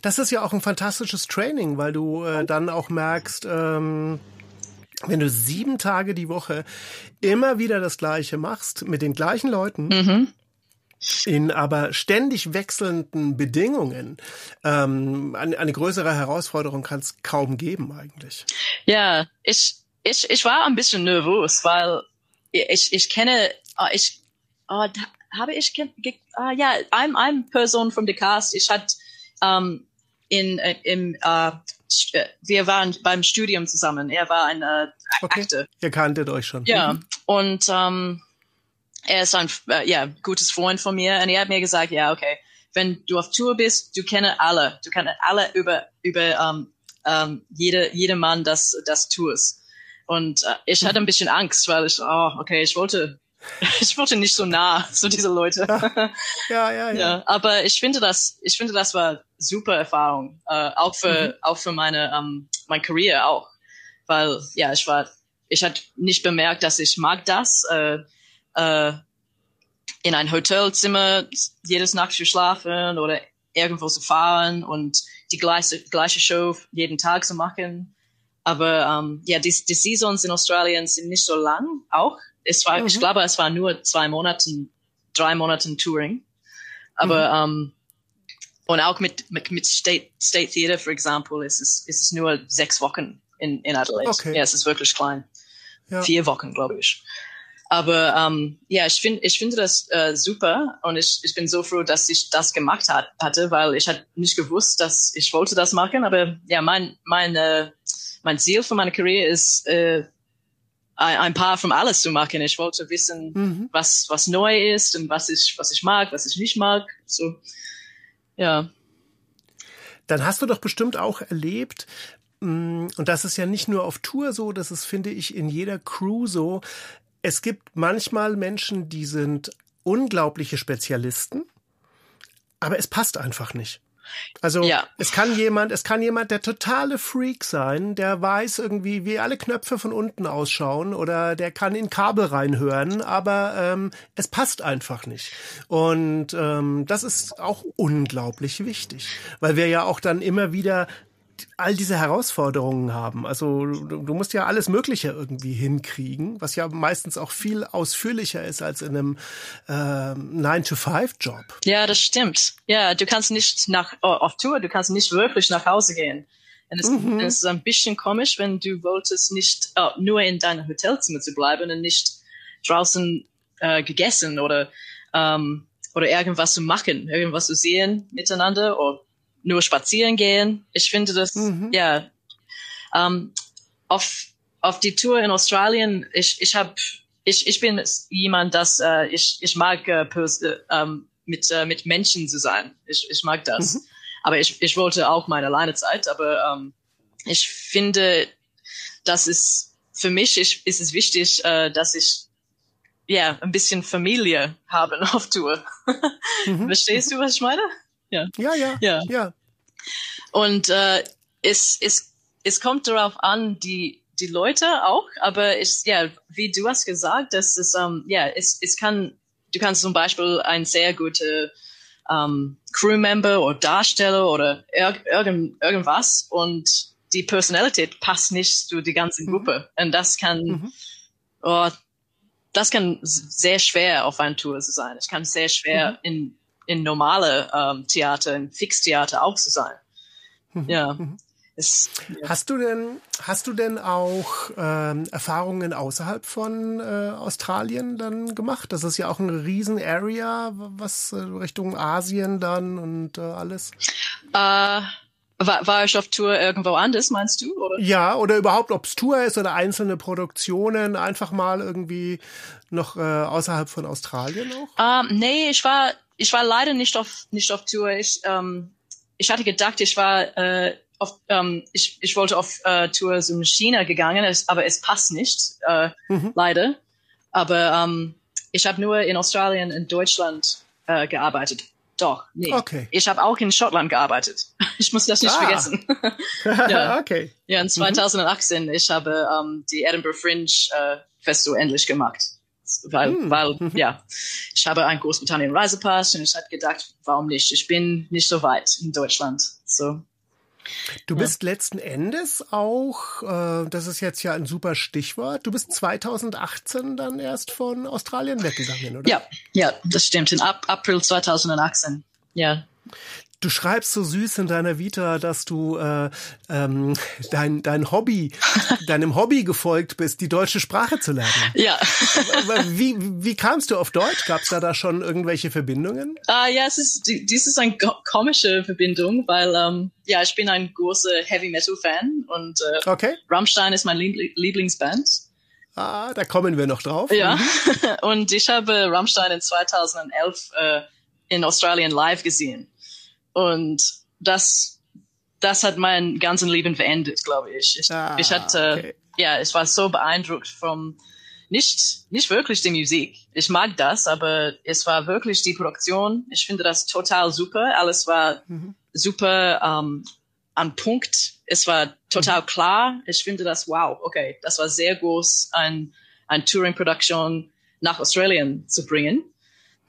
Das ist ja auch ein fantastisches Training, weil du äh, dann auch merkst, ähm, wenn du sieben Tage die Woche immer wieder das Gleiche machst mit den gleichen Leuten. Mhm. In aber ständig wechselnden Bedingungen ähm, eine, eine größere Herausforderung kann es kaum geben eigentlich. Ja, ich, ich, ich war ein bisschen nervös, weil ich, ich kenne, ah, ich, uh, habe ich, uh, ja, ein, ein Person vom the cast, ich hatte um, in, äh, im, uh, wir waren beim Studium zusammen. Er war ein äh, okay. Akte. Ihr kanntet euch schon. Ja, mhm. und um, er ist ein äh, ja, gutes Freund von mir und er hat mir gesagt, ja, okay, wenn du auf Tour bist, du kennst alle, du kennst alle über, über um, um, jede, jede Mann, das, das tust. Und äh, ich hatte ein bisschen Angst, weil ich, oh, okay, ich wollte, (laughs) ich wollte nicht so nah zu diese Leute. Ja, ja, ja. ja. aber ich finde das, ich finde das war super Erfahrung, äh, auch für, mhm. auch für meine, ähm, mein Career auch, weil ja, ich war, ich hatte nicht bemerkt, dass ich mag das, äh, äh, in ein Hotelzimmer jedes Nacht zu schlafen oder irgendwo zu fahren und die gleiche, gleiche Show jeden Tag zu machen. Aber ähm, ja, die, die Saisons in Australien sind nicht so lang auch. Es war, mhm. ich glaube, es war nur zwei Monate, drei Monate Touring. Aber mhm. ähm, und auch mit, mit, mit State, State Theatre, for example, ist es, ist es nur sechs Wochen in, in Adelaide. Okay. Ja, es ist wirklich klein. Ja. Vier Wochen, glaube ich. Aber ähm, ja, ich finde ich finde das äh, super und ich, ich bin so froh, dass ich das gemacht hat, hatte, weil ich hatte nicht gewusst, dass ich wollte das machen. Aber ja, mein mein äh, mein Ziel für meine Karriere ist, äh, ein, ein paar von alles zu machen. Ich wollte wissen, mhm. was, was neu ist und was ich, was ich mag, was ich nicht mag. So, ja. Dann hast du doch bestimmt auch erlebt, mm, und das ist ja nicht nur auf Tour so, das ist, finde ich, in jeder Crew so. Es gibt manchmal Menschen, die sind unglaubliche Spezialisten, aber es passt einfach nicht. Also ja. es kann jemand, es kann jemand der totale Freak sein, der weiß irgendwie, wie alle Knöpfe von unten ausschauen oder der kann in Kabel reinhören, aber ähm, es passt einfach nicht. Und ähm, das ist auch unglaublich wichtig, weil wir ja auch dann immer wieder all diese Herausforderungen haben. Also du, musst ja alles Mögliche irgendwie hinkriegen, was ja meistens auch viel ausführlicher ist als in einem äh, 9-to-5-Job. Ja, das stimmt. Ja, du kannst nicht nach auf Tour, du kannst nicht wirklich nach Hause gehen. Und es, mhm. es ist ein bisschen komisch, wenn du wolltest nicht oh, nur in deinem Hotelzimmer zu bleiben und nicht draußen äh, gegessen oder ähm, oder irgendwas zu machen, irgendwas zu sehen miteinander oder nur spazieren gehen. Ich finde das, mhm. ja, ähm, auf, auf die Tour in Australien, ich, ich habe, ich, ich bin jemand, das, äh, ich, ich mag äh, äh, ähm, mit, äh, mit Menschen zu sein. Ich, ich mag das. Mhm. Aber ich, ich wollte auch meine Alleinezeit, aber ähm, ich finde, das ist, für mich ich, ist es wichtig, äh, dass ich ja, ein bisschen Familie habe (laughs) auf Tour. Mhm. Verstehst du, was ich meine? Ja, ja, ja. ja. ja. Und äh, es, es, es kommt darauf an, die, die Leute auch, aber es, ja, wie du hast gesagt, das ist, ähm, ja, es, es kann, du kannst zum Beispiel ein sehr guter ähm, Crewmember oder Darsteller oder irg irgend, irgendwas und die Personalität passt nicht zu die ganze mhm. Gruppe. Mhm. Und das kann, mhm. oh, das kann sehr schwer auf einer Tour zu sein. Es kann sehr schwer mhm. in in normale ähm, Theater, in Fixtheater auch zu sein. Mhm. Ja. Mhm. Es, ja. Hast du denn, hast du denn auch ähm, Erfahrungen außerhalb von äh, Australien dann gemacht? Das ist ja auch eine riesen Area, was äh, Richtung Asien dann und äh, alles. Äh, war, war ich auf Tour irgendwo anders, meinst du? Oder? Ja, oder überhaupt, ob es Tour ist oder einzelne Produktionen, einfach mal irgendwie noch äh, außerhalb von Australien auch? Ähm, nee, ich war ich war leider nicht auf nicht auf Tour. Ich ähm, ich hatte gedacht, ich war äh, auf ähm, ich, ich wollte auf äh, Tour zum China gegangen, es, aber es passt nicht, äh, mhm. leider. Aber ähm, ich habe nur in Australien und Deutschland äh, gearbeitet. Doch, nee. Okay. Ich habe auch in Schottland gearbeitet. (laughs) Ich muss das nicht ah. vergessen. (laughs) ja. okay. Ja, in 2018, mhm. ich habe ähm, die Edinburgh Fringe äh, Festival endlich gemacht. Weil, mhm. weil, (laughs) ja, ich habe einen Großbritannien Reisepass und ich habe gedacht, warum nicht? Ich bin nicht so weit in Deutschland. So, Du bist ja. letzten Endes auch, äh, das ist jetzt ja ein super Stichwort, du bist 2018 dann erst von Australien weggegangen, oder? Ja, ja, das stimmt. In Ab April 2018. Ja. Du schreibst so süß in deiner Vita, dass du äh, ähm, dein, dein Hobby, (laughs) deinem Hobby gefolgt bist, die deutsche Sprache zu lernen. Ja. wie, wie kamst du auf Deutsch? Gab es da, da schon irgendwelche Verbindungen? Uh, ja, es ist, dies ist eine komische Verbindung, weil ähm, ja, ich bin ein großer Heavy Metal Fan und äh, okay. Rammstein ist mein Lieblingsband. Ah, da kommen wir noch drauf. Ja, mhm. (laughs) und ich habe Rammstein in 2011 äh, in Australien live gesehen. Und das, das hat mein ganzen Leben verändert, glaube ich. Ich, ah, ich hatte, okay. ja, ich war so beeindruckt vom, nicht, nicht wirklich die Musik. Ich mag das, aber es war wirklich die Produktion. Ich finde das total super. Alles war mhm. super ähm, am Punkt. Es war total mhm. klar. Ich finde das wow. Okay, das war sehr groß, ein, ein Touring-Production nach Australien zu bringen.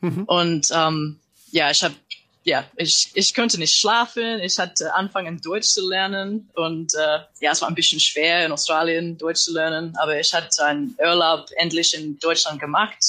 Mhm. Und ähm, ja, ich habe ja, ich, ich konnte nicht schlafen. Ich hatte angefangen, Deutsch zu lernen. Und äh, ja, es war ein bisschen schwer, in Australien Deutsch zu lernen. Aber ich hatte einen Urlaub endlich in Deutschland gemacht.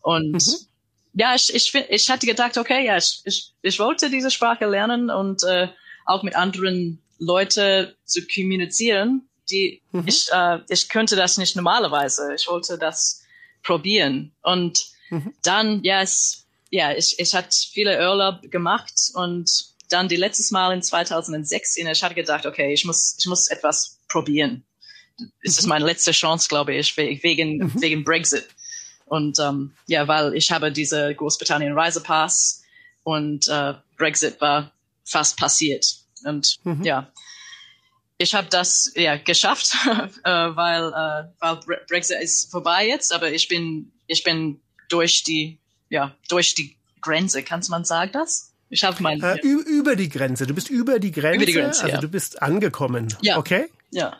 Und mhm. ja, ich, ich, ich hatte gedacht, okay, ja, ich, ich, ich wollte diese Sprache lernen und äh, auch mit anderen Leuten zu kommunizieren. Die, mhm. ich, äh, ich könnte das nicht normalerweise. Ich wollte das probieren. Und mhm. dann, ja, es ja, ich, ich hatte viele Urlaub gemacht und dann die letztes Mal in 2016, ich hatte gedacht, okay, ich muss, ich muss etwas probieren. Es ist mhm. meine letzte Chance, glaube ich, wegen, mhm. wegen Brexit. Und ähm, ja, weil ich habe diese Großbritannien Reisepass und äh, Brexit war fast passiert. Und mhm. ja, ich habe das ja geschafft, (laughs) äh, weil, äh, weil Brexit ist vorbei jetzt, aber ich bin ich bin durch die ja, durch die Grenze, kannst man sagen das? Ich habe mein äh, über die Grenze. Du bist über die Grenze. Über die Grenze also ja. du bist angekommen. Ja. Okay. Ja.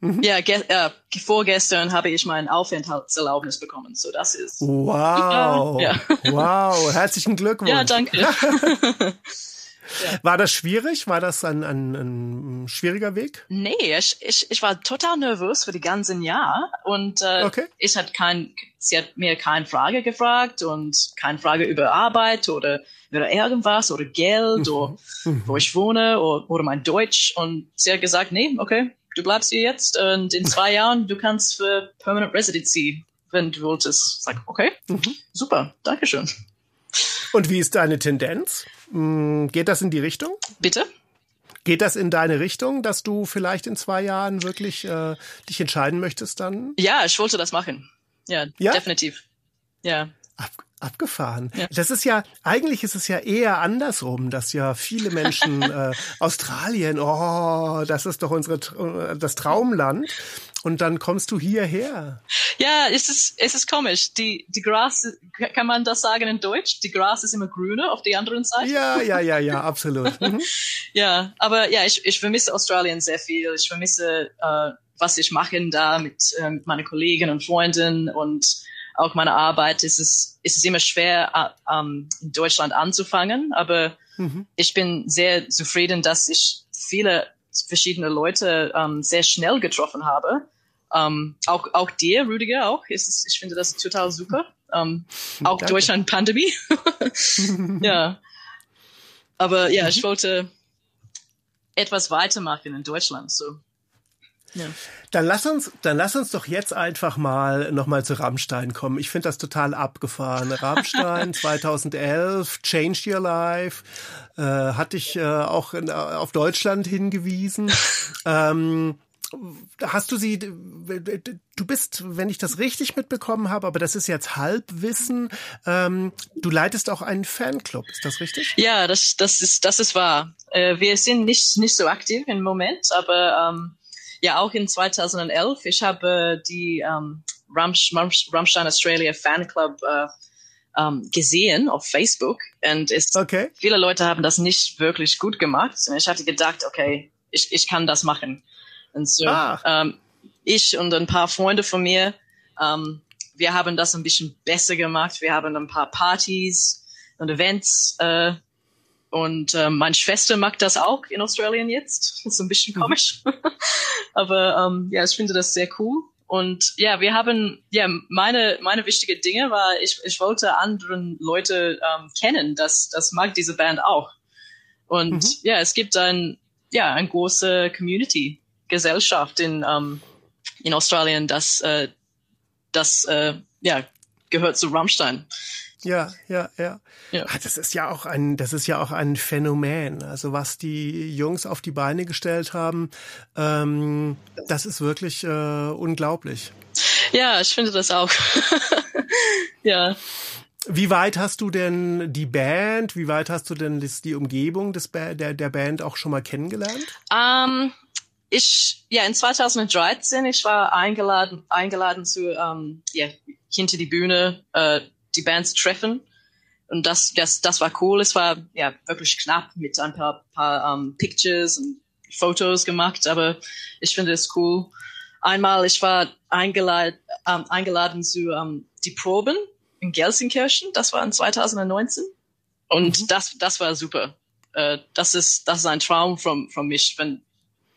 Mhm. Ja, äh, vorgestern habe ich mein Aufenthaltserlaubnis bekommen. So das ist. Wow. Ja. Wow. Herzlichen Glückwunsch. Ja, danke. (laughs) Ja. War das schwierig? War das ein, ein, ein schwieriger Weg? Nee, ich, ich, ich war total nervös für die ganzen Jahr und äh, okay. ich hat kein, sie hat mir keine Frage gefragt und keine Frage über Arbeit oder oder irgendwas oder Geld oder mhm. wo ich wohne oder, oder mein Deutsch und sie hat gesagt, nee, okay, du bleibst hier jetzt und in zwei (laughs) Jahren du kannst für Permanent Residency, wenn du wolltest. Sag, okay, mhm. super, Dankeschön. Und wie ist deine Tendenz? Hm, geht das in die Richtung? Bitte? Geht das in deine Richtung, dass du vielleicht in zwei Jahren wirklich äh, dich entscheiden möchtest dann? Ja, ich wollte das machen. Ja, ja? definitiv. Ja. Ab, abgefahren. Ja. Das ist ja, eigentlich ist es ja eher andersrum, dass ja viele Menschen (laughs) äh, Australien, oh, das ist doch unsere äh, das Traumland. Und dann kommst du hierher. Ja, es ist, es ist komisch. Die, die Gras, kann man das sagen in Deutsch? Die Gras ist immer grüner auf der anderen Seite. Ja, ja, ja, ja, absolut. (laughs) Mhm. ja, aber ja, ich, ich vermisse Australien sehr viel. Ich vermisse, äh, was ich mache da mit, äh, mit meinen Kollegen und Freunden und auch meine Arbeit. Es ist, es ist immer schwer, äh, ähm, in Deutschland anzufangen, aber mhm. ich bin sehr zufrieden, dass ich viele verschiedene Leute ähm, sehr schnell getroffen habe ähm, auch, auch dir, Rüdiger, auch. Ist, ich finde das total super. Ähm, auch Deutschland-Pandemie. (laughs) ja. Aber ja, ich mhm. wollte etwas weitermachen in Deutschland. So. Ja. Dann lass uns, dann lass uns doch jetzt einfach mal nochmal zu Rammstein kommen. Ich finde das total abgefahren. (laughs) Rammstein 2011, Changed Your Life, äh, hatte ich äh, auch in, auf Deutschland hingewiesen. (laughs) ähm, hast du sie, du bist, wenn ich das richtig mitbekommen habe, aber das ist jetzt Halbwissen, ähm, du leitest auch einen Fanclub, ist das richtig? Ja, das, das, ist, das ist wahr. Äh, wir sind nicht, nicht so aktiv im Moment, aber ähm, ja, auch in 2011, ich habe die ähm, Rammstein Australia Fanclub äh, ähm, gesehen auf Facebook und es, okay. viele Leute haben das nicht wirklich gut gemacht. Und ich hatte gedacht, okay, ich, ich kann das machen. Und so, ah. ähm, ich und ein paar Freunde von mir, ähm, wir haben das ein bisschen besser gemacht. Wir haben ein paar Partys und Events äh, und äh, meine Schwester mag das auch in Australien jetzt. (laughs) Das ist ein bisschen mhm. komisch. (laughs) Aber ähm, ja, ich finde das sehr cool. Und ja, wir haben, ja, meine, meine wichtige Dinge war, ich, ich wollte anderen Leute ähm, kennen, das, das mag diese Band auch. Und mhm. ja, es gibt ein, ja, eine große Community, Gesellschaft in, ähm, in Australien, das, äh, das, äh, ja, gehört zu Rammstein. Ja, ja, ja, ja. Ah, das ist ja auch ein, das ist ja auch ein Phänomen. Also was die Jungs auf die Beine gestellt haben, ähm, das ist wirklich äh, unglaublich. Ja, ich finde das auch. (laughs) ja. Wie weit hast du denn die Band, wie weit hast du denn die Umgebung des ba der, der Band auch schon mal kennengelernt? Um, ähm, ich, ja, in 2013, ich war eingeladen, eingeladen zu, um, ja, hinter die Bühne, uh, die Bands treffen. Und das, das, das war cool. Es war ja wirklich knapp mit ein paar, paar um, Pictures und Fotos gemacht, aber ich finde es cool. Einmal, ich war eingeladen, um, eingeladen zu um, die Proben in Gelsenkirchen. Das war in 2019. Und mhm. das, das war super. Uh, das ist, das ist ein Traum von, von mich. Wenn,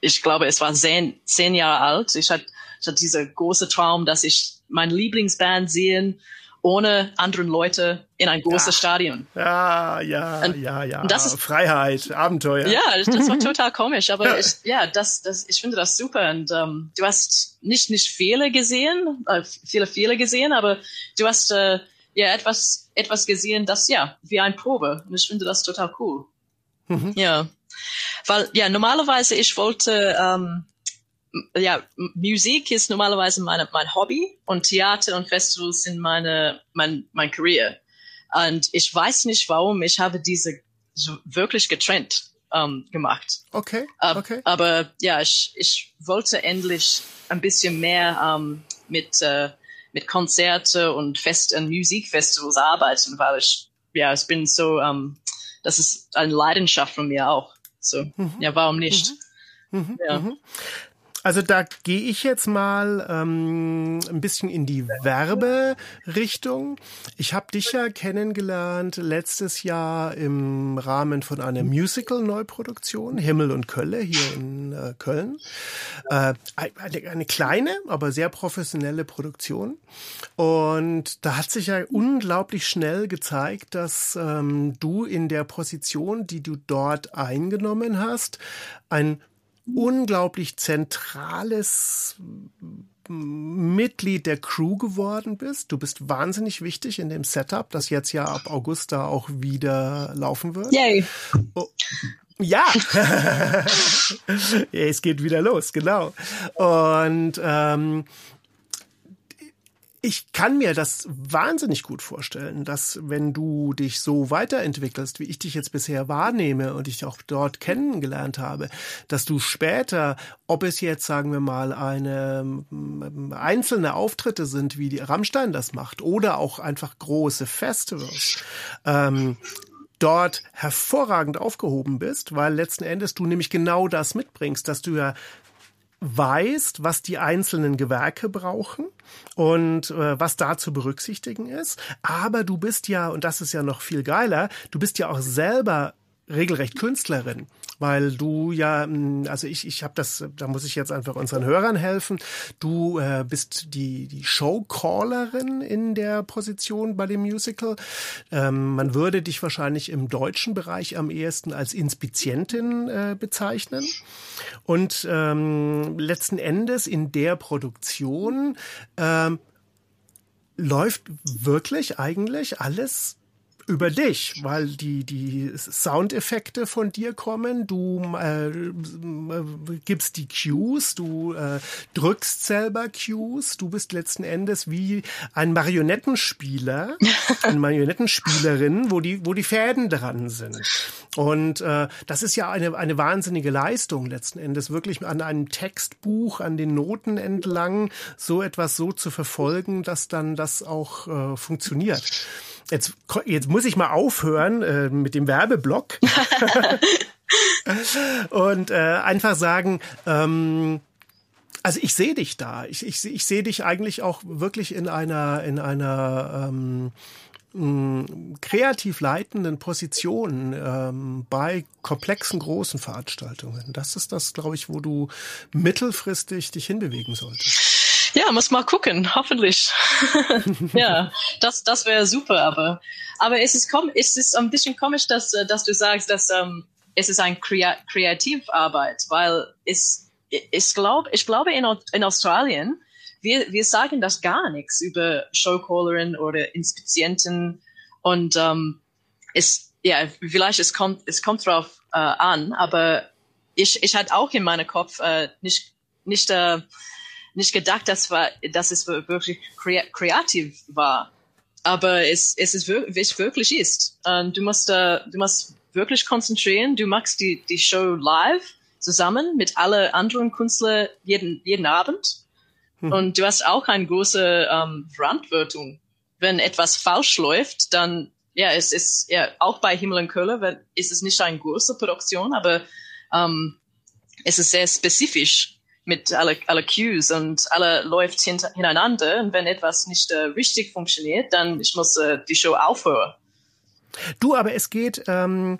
ich glaube, es war zehn, zehn Jahre alt. Ich hatte, ich hatte diese große Traum, dass ich mein Lieblingsband sehen ohne anderen Leute in ein großes ja. Stadion. Ja, ja, und, ja, ja. Das ist, Freiheit, Abenteuer. Ja, das, das war total komisch, aber (laughs) ich, ja, das, das, ich finde das super. Und ähm, du hast nicht nicht viele gesehen, äh, viele viele gesehen, aber du hast äh, ja etwas etwas gesehen, das ja wie ein Probe. Und ich finde das total cool. Mhm. Ja, weil ja normalerweise ich wollte ähm, ja, Musik ist normalerweise meine, mein Hobby und Theater und Festivals sind meine, mein, mein Career. Und ich weiß nicht warum, ich habe diese so wirklich getrennt ähm, gemacht. Okay, okay. aber ja, ich, ich wollte endlich ein bisschen mehr ähm, mit, äh, mit Konzerte und Fest und Musikfestivals arbeiten, weil ich, ja, ich bin so, ähm, das ist eine Leidenschaft von mir auch. So, mhm. ja, warum nicht? Mhm. Mhm. Ja. Also da gehe ich jetzt mal ähm, ein bisschen in die Werberichtung. Ich habe dich ja kennengelernt letztes Jahr im Rahmen von einer Musical-Neuproduktion, Himmel und Kölle hier in äh, Köln. Äh, eine, eine kleine, aber sehr professionelle Produktion. Und da hat sich ja unglaublich schnell gezeigt, dass ähm, du in der Position, die du dort eingenommen hast, ein unglaublich zentrales Mitglied der Crew geworden bist. Du bist wahnsinnig wichtig in dem Setup, das jetzt ja ab August da auch wieder laufen wird. Yay. Oh. Ja, (laughs) es geht wieder los, genau. Und ähm, ich kann mir das wahnsinnig gut vorstellen, dass wenn du dich so weiterentwickelst, wie ich dich jetzt bisher wahrnehme und ich auch dort kennengelernt habe, dass du später, ob es jetzt, sagen wir mal, eine ähm, einzelne Auftritte sind, wie die Rammstein das macht, oder auch einfach große Festivals, ähm, dort hervorragend aufgehoben bist, weil letzten Endes du nämlich genau das mitbringst, dass du ja weißt, was die einzelnen Gewerke brauchen und äh, was da zu berücksichtigen ist. Aber du bist ja, und das ist ja noch viel geiler, du bist ja auch selber regelrecht Künstlerin, weil du ja, hm, also ich, ich habe das, da muss ich jetzt einfach unseren Hörern helfen. Du äh, bist die die Showcallerin in der Position bei dem Musical. Ähm, man würde dich wahrscheinlich im deutschen Bereich am ehesten als Inspizientin äh, bezeichnen. Und ähm, letzten Endes in der Produktion ähm, läuft wirklich eigentlich alles über dich, weil die, die Soundeffekte von dir kommen, du äh, gibst die Cues, du äh, drückst selber Cues, du bist letzten Endes wie ein Marionettenspieler, (laughs) eine Marionettenspielerin, wo die, wo die Fäden dran sind. Und äh, das ist ja eine, eine wahnsinnige Leistung letzten Endes, wirklich an einem Textbuch, an den Noten entlang, so etwas so zu verfolgen, dass dann das auch äh, funktioniert jetzt, jetzt muss ich mal aufhören äh, mit dem Werbeblock (laughs) und äh, einfach sagen, ähm, also ich sehe dich da. Ich, ich, ich sehe dich eigentlich auch wirklich in einer, in einer ähm, kreativ leitenden Position ähm, bei komplexen großen Veranstaltungen. Das ist das, glaube ich, wo du mittelfristig dich hinbewegen solltest. Ja, muss mal gucken, hoffentlich. (laughs) ja, das, das wäre super, aber, aber es ist, es ist ein bisschen komisch, dass, dass du sagst, dass ähm, es ist ein Krea Kreativarbeit, weil es, ich glaube, ich glaube in, in Australien, wir, wir sagen das gar nichts über Showcallerin oder Inspizienten und ähm, es, ja, vielleicht es kommt, es kommt drauf äh, an, aber ich, ich hatte auch in meinem Kopf äh, nicht, nicht äh, nicht gedacht, dass, war, dass es wirklich kreativ war. Aber es, es ist wirklich, wirklich ist. Und du musst, uh, du musst wirklich konzentrieren. Du machst die, die Show live zusammen mit alle anderen Künstlern jeden, jeden Abend. Hm. Und du hast auch eine große ähm, Verantwortung. Wenn etwas falsch läuft, dann, ja, es ist, ja, auch bei Himmel und Köhler ist es nicht eine große Produktion, aber ähm, es ist sehr spezifisch mit alle, alle Cues und alle läuft hinter, hintereinander und wenn etwas nicht äh, richtig funktioniert, dann ich muss äh, die Show aufhören. Du, aber es geht ähm,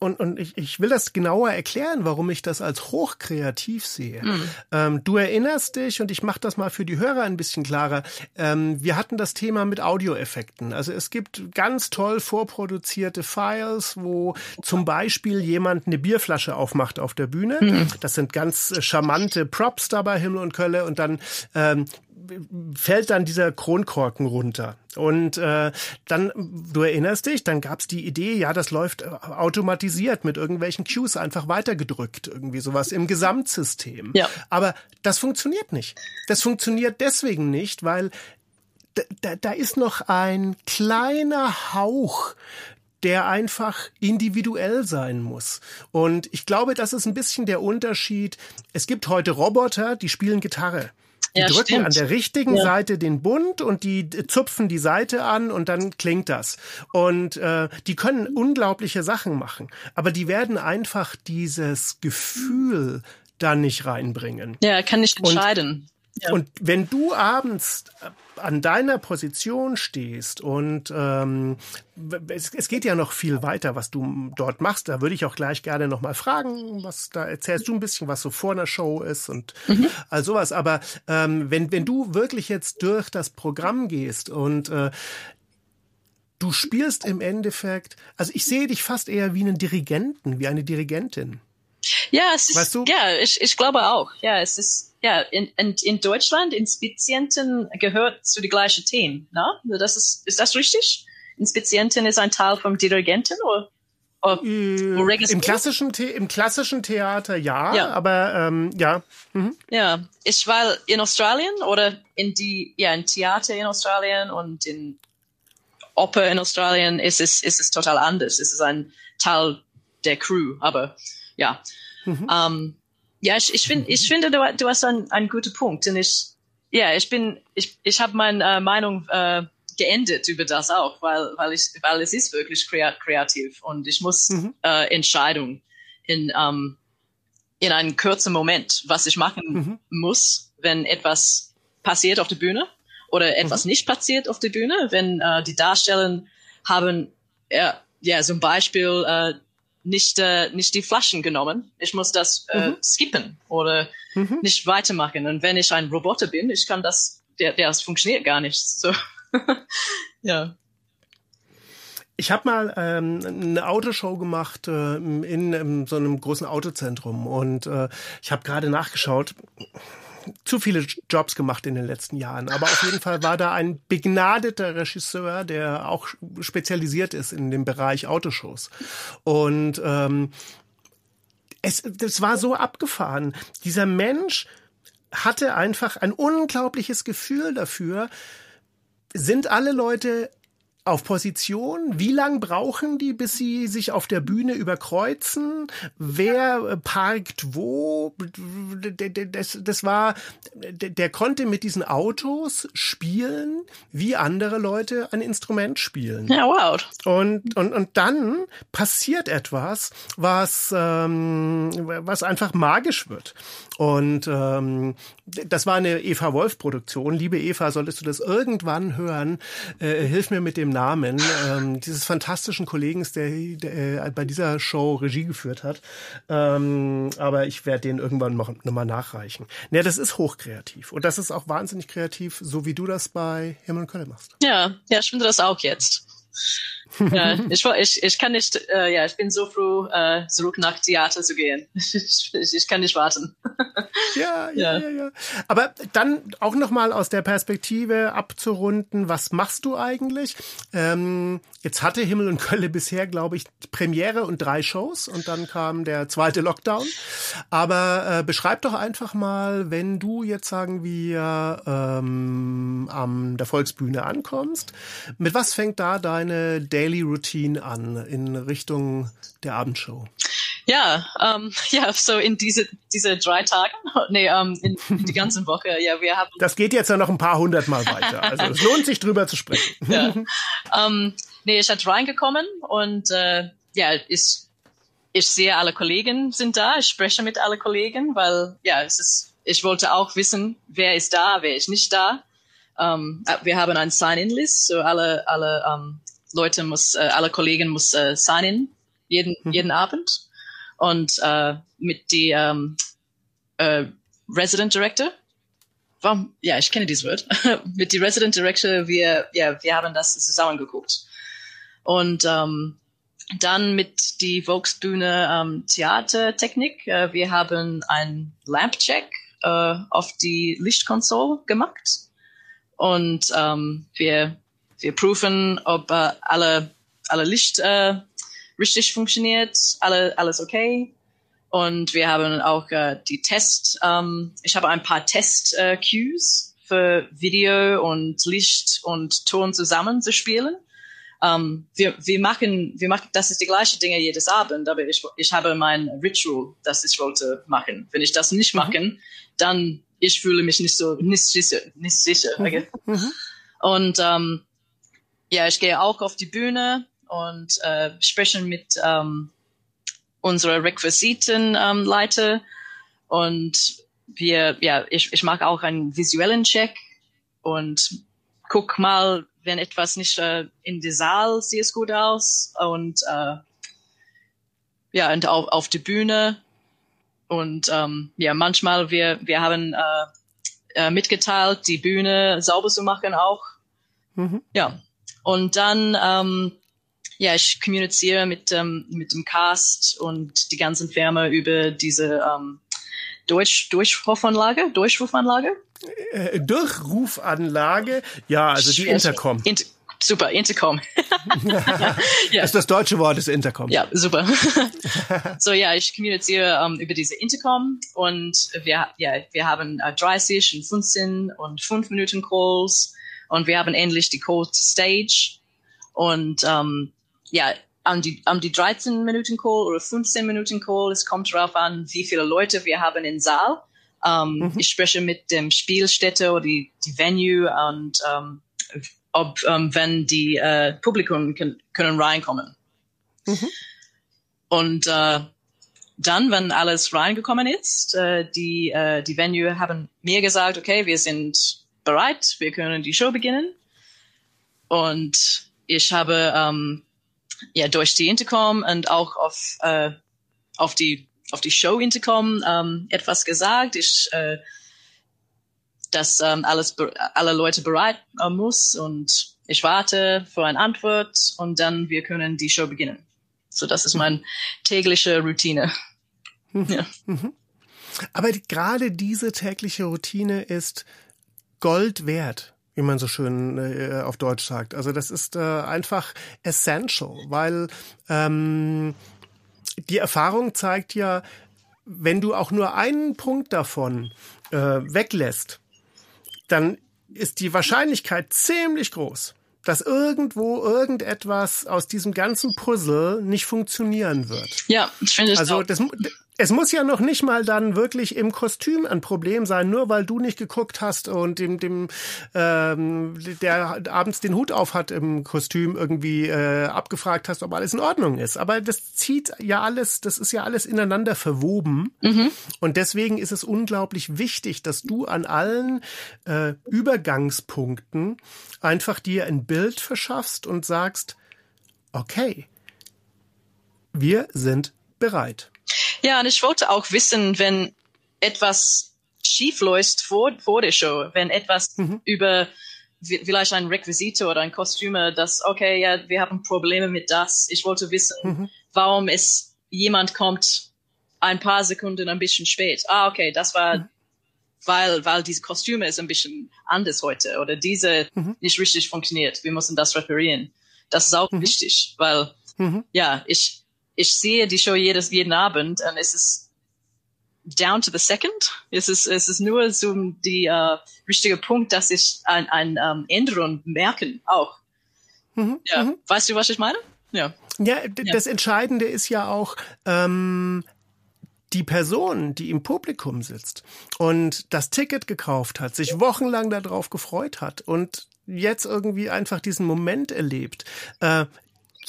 und, und ich, ich will das genauer erklären, warum ich das als hochkreativ sehe. Mhm. Ähm, du erinnerst dich, und ich mache das mal für die Hörer ein bisschen klarer, ähm, wir hatten das Thema mit Audioeffekten. Also es gibt ganz toll vorproduzierte Files, wo zum Beispiel jemand eine Bierflasche aufmacht auf der Bühne. Mhm. Das sind ganz charmante Props dabei, Himmel und Kölle, und dann ähm, fällt dann dieser Kronkorken runter. Und äh, dann, du erinnerst dich, dann gab's die Idee, ja, das läuft automatisiert mit irgendwelchen Cues einfach weitergedrückt, irgendwie sowas im Gesamtsystem. Ja. Aber das funktioniert nicht. Das funktioniert deswegen nicht, weil da, da ist noch ein kleiner Hauch der einfach individuell sein muss. Und ich glaube, das ist ein bisschen der Unterschied. Es gibt heute Roboter, die spielen Gitarre. Die ja, drücken stimmt. an der richtigen ja. Seite den Bund und die zupfen die Seite an und dann klingt das. Und äh, die können unglaubliche Sachen machen, aber die werden einfach dieses Gefühl da nicht reinbringen. Ja, kann nicht entscheiden. Und, ja. und wenn du abends an deiner Position stehst und ähm, es, es geht ja noch viel weiter, was du dort machst. Da würde ich auch gleich gerne noch mal fragen, was da erzählst du ein bisschen, was so vor einer Show ist und mhm. all sowas. Aber ähm, wenn wenn du wirklich jetzt durch das Programm gehst und äh, du spielst im Endeffekt, also ich sehe dich fast eher wie einen Dirigenten, wie eine Dirigentin. Ja, es ist, weißt du? ja, ich, ich glaube auch. Ja, es ist, ja, in, in, in Deutschland, Inspizienten gehört zu die gleiche Team, ne? Das ist, ist das richtig? Inspizienten ist ein Teil vom Dirigenten oder? oder äh, Im klassischen, The im klassischen Theater ja, ja. aber ähm, ja. Mhm. Ja, ich war in Australien oder in die, ja, in Theater in Australien und in Oper in Australien ist es, ist es total anders. Es ist ein Teil der Crew, aber ja. Mhm. Ähm, ja, ich, ich, find, ich finde, du, du hast einen, einen guten Punkt. Und ich, ja, ich bin, ich, ich habe meine äh, Meinung äh, geändert über das auch, weil, weil ich, weil es ist wirklich kreativ und ich muss mhm. äh, Entscheidungen in, ähm, in einem kurzen Moment, was ich machen mhm. muss, wenn etwas passiert auf der Bühne oder etwas mhm. nicht passiert auf der Bühne, wenn äh, die Darsteller haben, ja, ja, zum Beispiel äh, nicht, äh, nicht die Flaschen genommen. Ich muss das äh, mhm. skippen oder mhm. nicht weitermachen. Und wenn ich ein Roboter bin, ich kann das, der, der das funktioniert gar nicht. So. (laughs) ja. Ich habe mal ähm, eine Autoshow gemacht äh, in, in so einem großen Autozentrum und äh, ich habe gerade nachgeschaut zu viele Jobs gemacht in den letzten Jahren. Aber auf jeden Fall war da ein begnadeter Regisseur, der auch spezialisiert ist in dem Bereich Autoshows. Und ähm, es, das war so abgefahren. Dieser Mensch hatte einfach ein unglaubliches Gefühl dafür, sind alle Leute auf Position? Wie lang brauchen die, bis sie sich auf der Bühne überkreuzen? Wer äh, parkt wo? Das, das war, der konnte mit diesen Autos spielen, wie andere Leute ein Instrument spielen. Ja, wow. Und, und, und dann passiert etwas, was, ähm, was einfach magisch wird. Und ähm, das war eine Eva Wolf Produktion. Liebe Eva, solltest du das irgendwann hören, äh, hilf mir mit dem Namen ähm, dieses fantastischen Kollegen, der, der äh, bei dieser Show Regie geführt hat. Ähm, aber ich werde den irgendwann noch, noch mal nachreichen. Ja, das ist hochkreativ und das ist auch wahnsinnig kreativ, so wie du das bei Himmel und Köln machst. Ja, ja, ich finde das auch jetzt (laughs) ja, ich, ich, ich kann nicht, äh, ja, ich bin so froh, äh, zurück nach Theater zu gehen. (laughs) Ich, ich, kann nicht warten. (laughs) ja, ja, ja, ja. Aber dann auch nochmal aus der Perspektive abzurunden, was machst du eigentlich? Ähm, jetzt hatte Himmel und Kölle bisher, glaube ich, Premiere und drei Shows und dann kam der zweite Lockdown. Aber äh, beschreib doch einfach mal, wenn du jetzt sagen wir ähm, am der Volksbühne ankommst, mit was fängt da deine Daily Routine an in Richtung der Abendshow? Ja, ähm, (laughs) ja, so in diese diese drei Tagen, (laughs) nee, ähm, in, in die ganze Woche, ja, wir haben. Das geht jetzt ja noch ein paar hundert Mal weiter. (laughs) Also es lohnt sich drüber zu sprechen. ja. ähm, nee, ich hatte reingekommen und äh, ja, ich, ich sehe alle Kollegen sind da, ich spreche mit alle Kollegen, weil ja, es ist, ich wollte auch wissen, wer ist da, wer ist nicht da. Um, ähm, wir haben ein Sign-in-List, so alle alle um, Leute muss, äh, alle Kollegen muss äh, signen jeden mhm. jeden Abend und äh, mit die ähm, äh, Resident Director. Warum? Ja, ich kenne dieses Wort. (laughs) mit die Resident Director, wir ja wir haben das zusammen geguckt und ähm, dann mit die Volksbühne ähm, Theatertechnik. Äh, wir haben ein Lampcheck äh, auf die Lichtkonsole gemacht und ähm, wir wir prüfen, ob äh, alle, alle Licht äh, richtig funktioniert, alle, alles okay. Und wir haben auch äh, die Test, ähm, ich habe ein paar Test-Cues äh, für Video und Licht und Ton zusammen zu spielen. Um, wir, wir machen, wir machen, das ist die gleiche Dinge jedes Abend, aber ich, ich habe mein Ritual, das ich wollte machen. Wenn ich das nicht mhm. machen, dann ich fühle mich nicht so nicht sicher, nicht sicher. Mhm. Okay? Mhm. Und um, ja, ich gehe auch auf die Bühne und äh, spreche mit ähm, unserer Requisitenleiter ähm, und wir, ja, ich, ich mache auch einen visuellen Check und guck mal, wenn etwas nicht äh, in der Saal sieht es gut aus und äh, ja und auf, auf die Bühne. Und ähm, ja manchmal wir wir haben äh, äh, mitgeteilt die Bühne sauber zu machen auch. Mhm. ja und dann, ähm, ja, ich kommuniziere mit, ähm, mit dem Cast und die ganzen Firma über diese ähm, Durch Durchrufanlage, Durchrufanlage. Äh, Durchrufanlage, ja, also die Intercom. Inter super, Intercom. (laughs) (laughs) ja. Das ist das deutsche Wort des Intercom. Ja, super. (laughs) so ja, ich kommuniziere um, ähm, über diese Intercom und wir, ja, wir haben äh, 30 und 15 und 5 Minuten Calls und wir haben endlich die Call to Stage. Und ähm, ja, an die, an die 13 Minuten Call oder 15 Minuten Call, es kommt darauf an, wie viele Leute wir haben im Saal. Ähm, mhm. Ich spreche mit dem Spielstätte oder die, die Venue und ähm, ob ähm, wenn die äh, Publikum können, können reinkommen. Mhm. Und äh, dann, wenn alles reingekommen ist, äh, die, äh, die Venue haben mir gesagt, okay, wir sind bereit, wir können die Show beginnen. Und ich habe ähm, ja durch die Intercom und auch auf äh, auf die auf die Show Intercom ähm, etwas gesagt. Ich äh, dass ähm, alles alle Leute bereit äh, muss und ich warte für eine Antwort und dann wir können die Show beginnen. So das ist meine tägliche Routine. ja. Mhm. Aber gerade diese tägliche Routine ist Gold wert wie man so schön äh, auf Deutsch sagt. Also das ist äh, einfach essential, weil ähm, die Erfahrung zeigt ja, wenn du auch nur einen Punkt davon äh, weglässt, dann ist die Wahrscheinlichkeit ziemlich groß, dass irgendwo irgendetwas aus diesem ganzen Puzzle nicht funktionieren wird. Ja, ich finde es Also auch. das, es muss ja noch nicht mal dann wirklich im Kostüm ein Problem sein, nur weil du nicht geguckt hast und dem, dem ähm, der abends den Hut auf hat im Kostüm irgendwie äh, abgefragt hast, ob alles in Ordnung ist. Aber das zieht ja alles, das ist ja alles ineinander verwoben. Und deswegen ist es unglaublich wichtig, dass du an allen äh, Übergangspunkten einfach dir ein Bild verschaffst und sagst, okay, wir sind bereit. Ja, und ich wollte auch wissen, wenn etwas schief läuft vor, vor der Show, wenn etwas über vi- vielleicht ein Requisite oder ein Kostüme, das, okay, ja, wir haben Probleme mit das. Ich wollte wissen, warum es jemand kommt ein paar Sekunden ein bisschen spät. Ah, okay, das war, weil, weil diese Kostüme ist ein bisschen anders heute oder diese nicht richtig funktioniert. Wir müssen das reparieren. Das ist auch wichtig, weil, ja, ich, ich sehe die Show jedes, jeden Abend und es ist down to the second. Es ist, es ist nur so die äh, richtige Punkt, dass ich ein, ein ähm, Änderung merken auch. ja. Weißt du, was ich meine? Ja. Ja, d- das Entscheidende ist ja auch ähm, die Person, die im Publikum sitzt und das Ticket gekauft hat, sich wochenlang darauf gefreut hat und jetzt irgendwie einfach diesen Moment erlebt. Äh,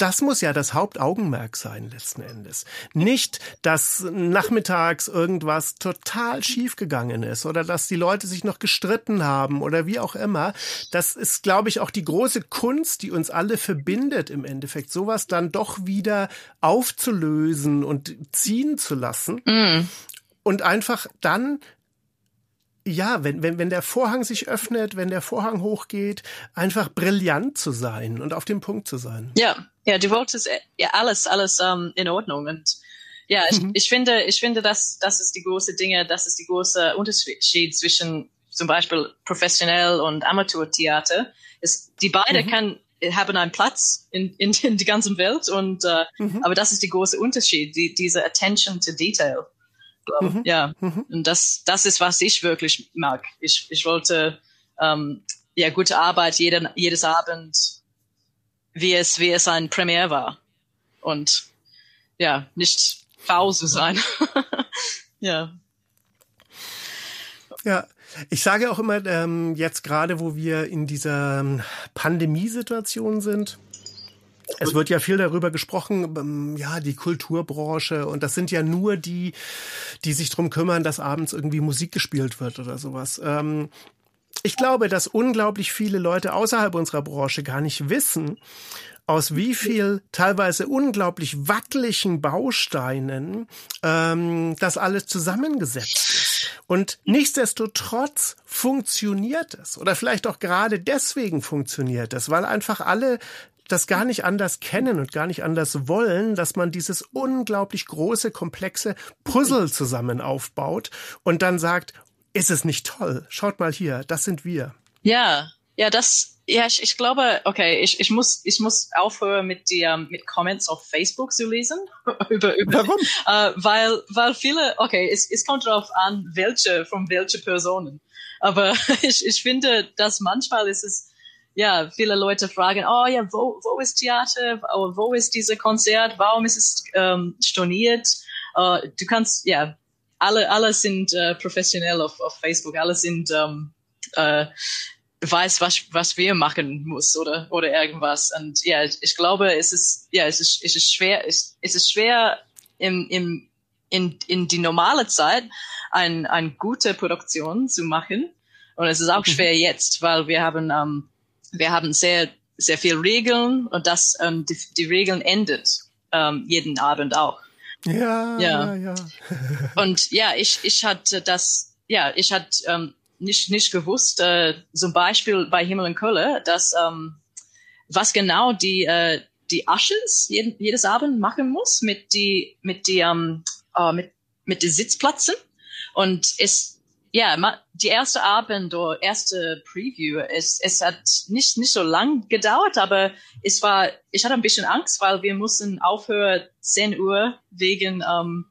das muss ja das Hauptaugenmerk sein letzten Endes. Nicht, dass nachmittags irgendwas total schief gegangen ist oder dass die Leute sich noch gestritten haben oder wie auch immer. Das ist, glaube ich, auch die große Kunst, die uns alle verbindet im Endeffekt, sowas dann doch wieder aufzulösen und ziehen zu lassen und einfach dann ja, wenn, wenn, wenn der Vorhang sich öffnet, wenn der Vorhang hochgeht, einfach brillant zu sein und auf dem Punkt zu sein. Ja, ja, du wolltest äh, ja alles, alles ähm, in Ordnung und ja, ich, ich finde, ich finde, dass das ist die große Dinge, das ist die große Unterschied zwischen zum Beispiel professionell und Amateurtheater. Ist die beide kann haben einen Platz in, in, in die ganzen Welt und äh, aber das ist die große Unterschied, die, diese Attention to Detail. Glaub, Ja, und das das ist was ich wirklich mag. Ich ich wollte ähm, ja gute Arbeit jeden jedes Abend wie es, wie es ein Premiere war. Und ja, nicht faul zu sein. (laughs) ja. Ja, ich sage auch immer, ähm, jetzt gerade, wo wir in dieser ähm, Pandemiesituation sind, es wird ja viel darüber gesprochen, ähm, ja, die Kulturbranche und das sind ja nur die, die sich drum kümmern, dass abends irgendwie Musik gespielt wird oder sowas. Ähm, ich glaube, dass unglaublich viele Leute außerhalb unserer Branche gar nicht wissen, aus wie viel teilweise unglaublich wackeligen Bausteinen ähm, das alles zusammengesetzt ist. Und nichtsdestotrotz funktioniert es. Oder vielleicht auch gerade deswegen funktioniert es, weil einfach alle das gar nicht anders kennen und gar nicht anders wollen, dass man dieses unglaublich große, komplexe Puzzle zusammen aufbaut und dann sagt, ist es nicht toll? Schaut mal hier, das sind wir. Ja, ja, das, ja, ich, ich glaube, okay, ich, ich muss, ich muss aufhören mit die, ähm, mit Comments auf Facebook zu lesen. (laughs) über, über, Warum? Äh, weil, weil viele, okay, es, es kommt darauf an, welche, von welche Personen. Aber (laughs) ich, ich finde, dass manchmal ist es, ja, viele Leute fragen, oh ja, wo, wo ist Theater? Oh, wo ist dieses Konzert? Warum ist es ähm, storniert? Äh, du kannst, ja, alle, alle sind äh, professionell auf, auf Facebook, alle sind ähm, äh, weiß, was, was wir machen muss oder, oder irgendwas. Und ja, ich glaube, es ist, ja, es ist, es ist schwer, es, es ist schwer im, im, in, in die normale Zeit ein, eine gute Produktion zu machen. Und es ist auch schwer jetzt, weil wir haben, ähm, wir haben sehr, sehr viel Regeln und das, ähm, die, die Regeln endet ähm, jeden Abend auch. Ja, ja, Ja. (laughs) Und ja, ich, ich hatte das, ja, ich hatte ähm, nicht, nicht gewusst, äh, zum Beispiel bei Himmel und Kölle, dass ähm, was genau die, äh, die Asches jeden, jedes Abend machen muss mit die, mit die, ähm, äh, mit, mit den Sitzplätzen. Und es, ja, die erste Abend oder erste Preview, es, es hat nicht, nicht so lang gedauert, aber es war, ich hatte ein bisschen Angst, weil wir mussten aufhören 10 Uhr wegen, ähm,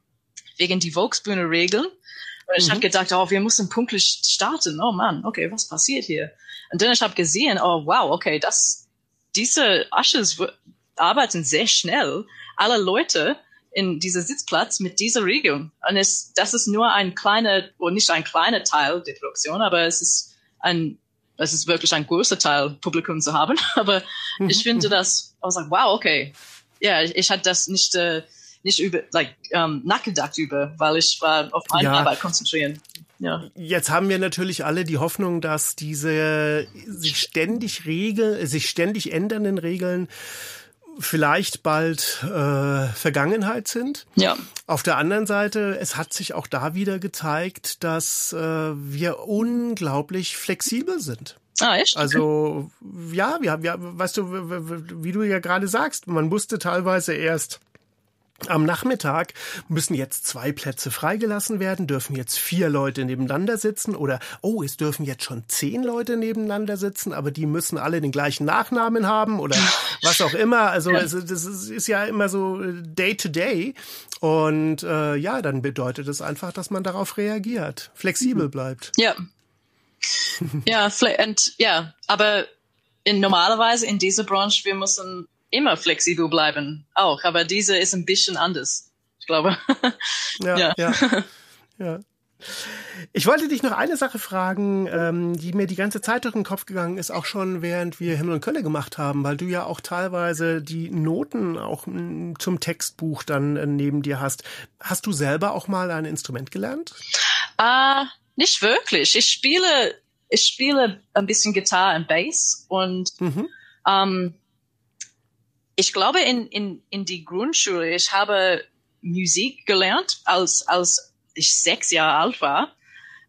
wegen die Volksbühne regeln. Und ich mhm. habe gedacht, oh, wir müssen pünktlich starten. Oh Mann, okay, was passiert hier? Und dann ich habe gesehen, oh wow, okay, das, diese Ashes arbeiten sehr schnell. Alle Leute in dieser Sitzplatz mit dieser Regelung. Und es, das ist nur ein kleiner, oder nicht ein kleiner Teil der Produktion, aber es ist ein, es ist wirklich ein großer Teil Publikum zu haben. (laughs) Aber mhm. ich finde das, I was like, wow, okay. Ja, ich, ich hatte das nicht, äh, nicht über, like, um, nachgedacht über, weil ich war auf meine ja. Arbeit konzentrieren. Ja. Jetzt haben wir natürlich alle die Hoffnung, dass diese sich ständig Regeln, sich ständig ändernden Regeln vielleicht bald äh, Vergangenheit sind. Ja. Auf der anderen Seite, es hat sich auch da wieder gezeigt, dass äh, wir unglaublich flexibel sind. Ah, echt? Also ja, wir, wir, weißt du, wie du ja gerade sagst, man musste teilweise erst am Nachmittag müssen jetzt zwei Plätze freigelassen werden, dürfen jetzt vier Leute nebeneinander sitzen oder oh, es dürfen jetzt schon zehn Leute nebeneinander sitzen, aber die müssen alle den gleichen Nachnamen haben oder (laughs) was auch immer. Also es, das ist ja immer so Day to Day und äh, ja, dann bedeutet es einfach, dass man darauf reagiert, flexibel mhm. bleibt. Ja, (laughs) ja, und ja, aber in normalerweise in dieser Branche wir müssen immer flexibel bleiben, auch. Aber diese ist ein bisschen anders, ich glaube. (laughs) ja. ja. ja. (laughs) ja. Ich wollte dich noch eine Sache fragen, ähm, die mir die ganze Zeit durch den Kopf gegangen ist, auch schon während wir Himmel und Kölle gemacht haben, weil du ja auch teilweise die Noten auch mm, zum Textbuch dann äh, neben dir hast. Hast du selber auch mal ein Instrument gelernt? Uh, nicht wirklich. Ich spiele, ich spiele ein bisschen Gitarre und Bass und mhm. um, ich glaube in, in, in die Grundschule, ich habe Musik gelernt, als, als ich sechs Jahre alt war.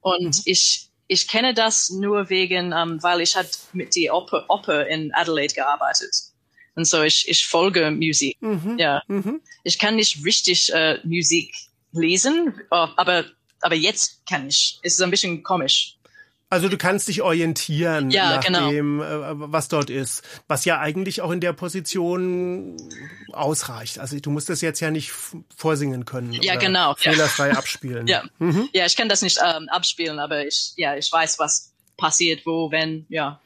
Und mhm. ich, ich kenne das nur wegen, um, ähm, weil ich hat mit die Oper, Oper in Adelaide gearbeitet. Und so ich, ich folge Musik. Mhm. Ja. Mhm. Ich kann nicht richtig äh, Musik lesen, aber, aber jetzt kann ich. Es ist ein bisschen komisch. Also du kannst dich orientieren ja, nach genau. dem, äh, was dort ist, was ja eigentlich auch in der Position ausreicht. Also du musst das jetzt ja nicht vorsingen können. Ja, genau. Fehlerfrei ja. (laughs) abspielen. Ja. Mhm. ja, ich kann das nicht ähm, abspielen, aber ich, ja, ich weiß, was passiert, wo, wenn, ja.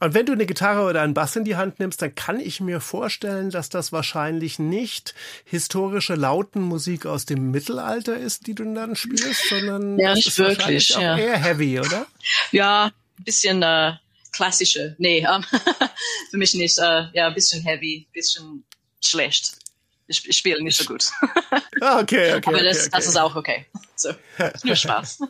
Und wenn du eine Gitarre oder einen Bass in die Hand nimmst, dann kann ich mir vorstellen, dass das wahrscheinlich nicht historische Lautenmusik aus dem Mittelalter ist, die du dann spielst, sondern ja, nicht wirklich, ja. eher heavy, oder? Ja, ein bisschen äh, klassische. Nee, ähm, (laughs) für mich nicht. Äh, ja, ein bisschen heavy, ein bisschen schlecht ich, ich spiele nicht so gut. Ah, okay, okay. Aber das, okay, okay. das ist auch okay. So, nur Spaß.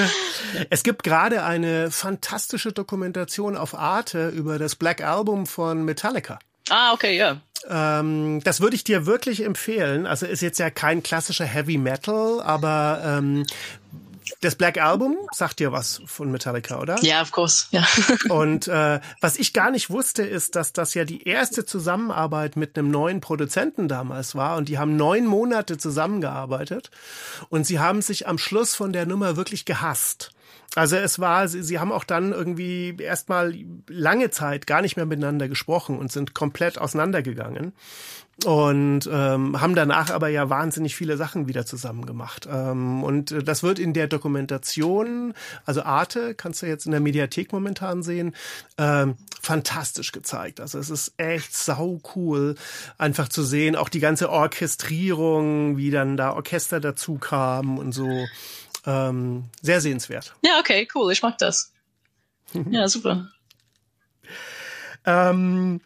(laughs) es gibt gerade eine fantastische Dokumentation auf Arte über das Black Album von Metallica. Ah, okay, ja. Ähm, das würde ich dir wirklich empfehlen. Also ist jetzt ja kein klassischer Heavy Metal, aber ähm, das Black Album sagt dir was von Metallica, oder? Ja, yeah, of course. Ja. (laughs) Und äh, was ich gar nicht wusste, ist, dass das ja die erste Zusammenarbeit mit einem neuen Produzenten damals war. Und die haben neun Monate zusammengearbeitet. Und sie haben sich am Schluss von der Nummer wirklich gehasst. Also es war, sie, sie haben auch dann irgendwie erstmal lange Zeit gar nicht mehr miteinander gesprochen und sind komplett auseinandergegangen und ähm, haben danach aber ja wahnsinnig viele Sachen wieder zusammen gemacht. Ähm, und äh, das wird in der Dokumentation, also Arte, kannst du jetzt in der Mediathek momentan sehen, ähm, fantastisch gezeigt. Also es ist echt sau cool, einfach zu sehen, auch die ganze Orchestrierung, wie dann da Orchester dazu kamen und so. Ähm, sehr sehenswert. Ja, okay, cool, ich mag das. ja, super. Ähm,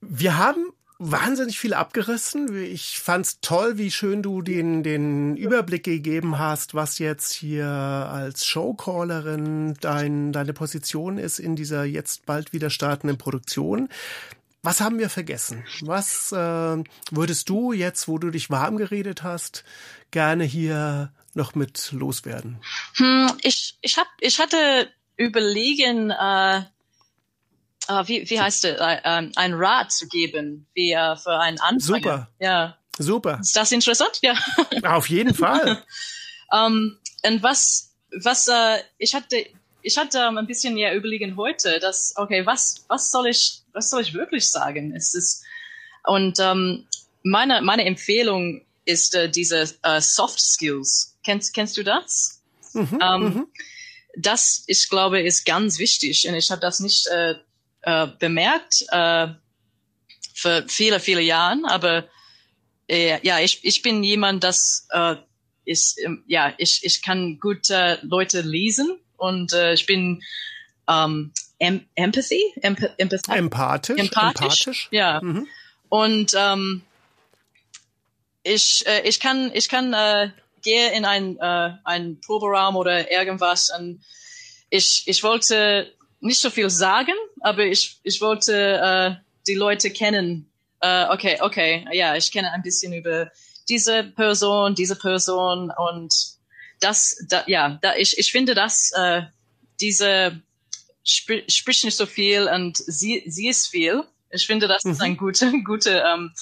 wir haben wahnsinnig viel abgerissen. Ich fand's toll, wie schön du den, den Überblick gegeben hast, was jetzt hier als Showcallerin dein, deine Position ist in dieser jetzt bald wieder startenden Produktion. Was haben wir vergessen? Was äh, würdest du jetzt, wo du dich warm geredet hast, gerne hier noch mit loswerden? Hm, ich, ich, hab, ich hatte überlegen, äh, uh, wie, wie heißt es, uh, um, ein Rat zu geben, wie uh, für einen Anfang. Super. Ja. Super. Ist das interessant? Ja. Auf jeden Fall. Um, (laughs) und was, was, äh, ich hatte, ich hatte um, ein bisschen ja überlegen heute, dass, okay, was, was soll ich, was soll ich wirklich sagen? Es ist, und um, meine, meine Empfehlung ist äh, diese äh, Soft Skills. Kennst, kennst du das? Mhm, um, mhm. Das, ich glaube, ist ganz wichtig. Und ich habe das nicht äh, äh, bemerkt äh, für viele, viele Jahren. Aber äh, ja, ich, ich bin jemand, das äh, ist, ähm, ja, ich, ich kann gut äh, Leute lesen und äh, ich bin ähm, em Empathy, Emp Empathisch, empathisch, empathisch. ja. Mhm. Und ähm, ich, äh, ich kann, ich kann äh, gehe in ein, äh, ein Proberaum oder irgendwas und ich, ich wollte nicht so viel sagen, aber ich, ich wollte äh, die Leute kennen. Äh, okay, okay, ja, ich kenne ein bisschen über diese Person, diese Person und das, da, ja, da, ich, ich finde, dass äh, diese sp spricht nicht so viel und sie, sie ist viel. Ich finde, das mhm. ist ein guter, guter, (laughs) ähm,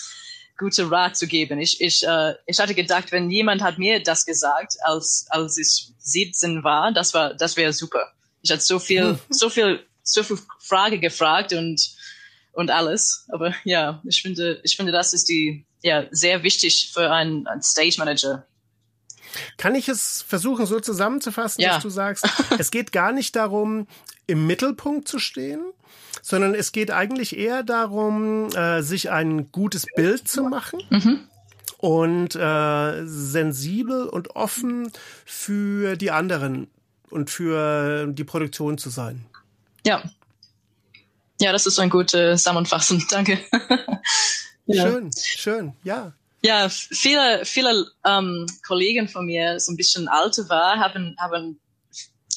guter Rat zu geben. Ich, ich, äh, ich hatte gedacht, wenn jemand hat mir das gesagt, als, als ich 17 war, das war, das wäre super. Ich hatte so viel, (laughs) so viel, so viel Frage gefragt und, und alles. Aber ja, ich finde, ich finde, das ist die, ja, sehr wichtig für einen, einen Stage Manager. Kann ich es versuchen, so zusammenzufassen, ja. dass du sagst, (laughs) es geht gar nicht darum, im Mittelpunkt zu stehen, sondern es geht eigentlich eher darum, äh, sich ein gutes Bild zu machen. Mhm. Und äh, sensibel und offen für die anderen und für die Produktion zu sein. Ja. Ja, das ist ein gutes Zusammenfassen. (laughs) Danke. ja. Schön, schön, ja. Ja, viele, viele ähm, Kollegen von mir, so ein bisschen älter war, haben, haben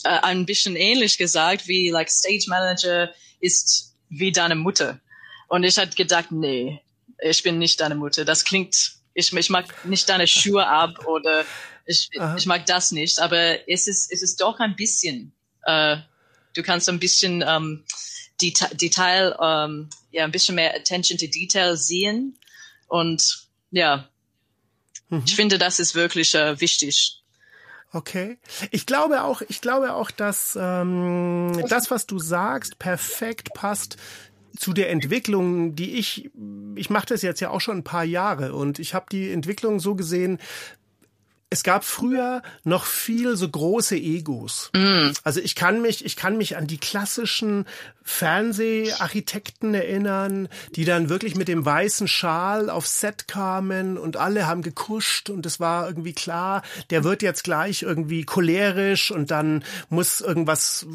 äh, ein bisschen ähnlich gesagt, wie like Stage Manager ist wie deine Mutter. Und ich hatte gedacht, nee, ich bin nicht deine Mutter. Das klingt, ich, ich mag nicht deine Schuhe ab oder ich, ich mag das nicht. Aber es ist, es ist doch ein bisschen, äh, du kannst ein bisschen ähm, Deta Detail, ähm, ja, ein bisschen mehr Attention to Detail sehen. Und ja, mhm. ich finde, das ist wirklich äh, wichtig. Okay. Ich glaube auch, ich glaube auch, dass ähm, das, was du sagst, perfekt passt zu der Entwicklung, die ich, ich mache das jetzt ja auch schon ein paar Jahre und ich habe die Entwicklung so gesehen, es gab früher noch viel so große Egos. Mm. Also ich kann mich, ich kann mich an die klassischen Fernseharchitekten erinnern, die dann wirklich mit dem weißen Schal auf Set kamen und alle haben gekuscht und es war irgendwie klar, der wird jetzt gleich irgendwie cholerisch und dann muss irgendwas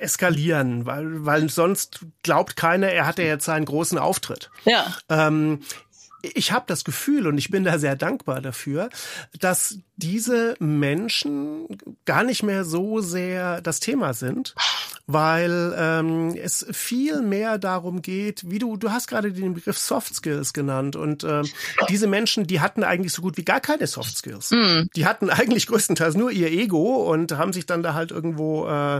eskalieren, weil, weil sonst glaubt keiner, er hatte jetzt seinen großen Auftritt. Ja. Ähm, ich habe das Gefühl und ich bin da sehr dankbar dafür, dass diese Menschen gar nicht mehr so sehr das Thema sind, weil ähm, es viel mehr darum geht, wie du, du hast gerade den Begriff Soft Skills genannt und äh, diese Menschen, die hatten eigentlich so gut wie gar keine Soft Skills. Mm. Die hatten eigentlich größtenteils nur ihr Ego und haben sich dann da halt irgendwo äh,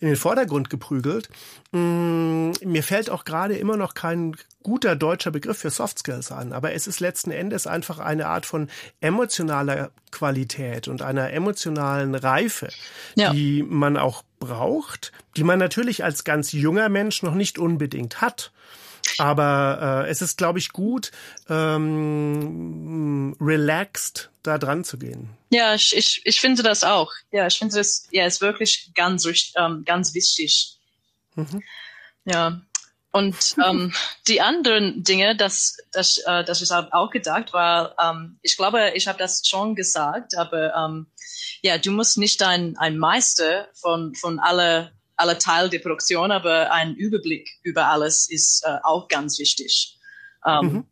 in den Vordergrund geprügelt. Mm, mir fällt auch gerade immer noch kein guter deutscher Begriff für Soft Skills an, aber es ist letzten Endes einfach eine Art von emotionaler Qualität und einer emotionalen Reife, ja. die man auch braucht, die man natürlich als ganz junger Mensch noch nicht unbedingt hat. Aber äh, es ist, glaube ich, gut, ähm, relaxed da dran zu gehen. Ja, ich, ich, ich finde das auch. Ja, ich finde das, ja, ist wirklich ganz, ähm, ganz wichtig. Mhm. Ja. Und ähm, (laughs) die anderen Dinge, das, das, äh, das ich habe auch gedacht, war, ähm, ich glaube, ich habe das schon gesagt, aber ähm, ja, du musst nicht ein, ein Meister von, von alle, alle Teil der Produktion, aber ein Überblick über alles ist äh, auch ganz wichtig. Ähm, mhm.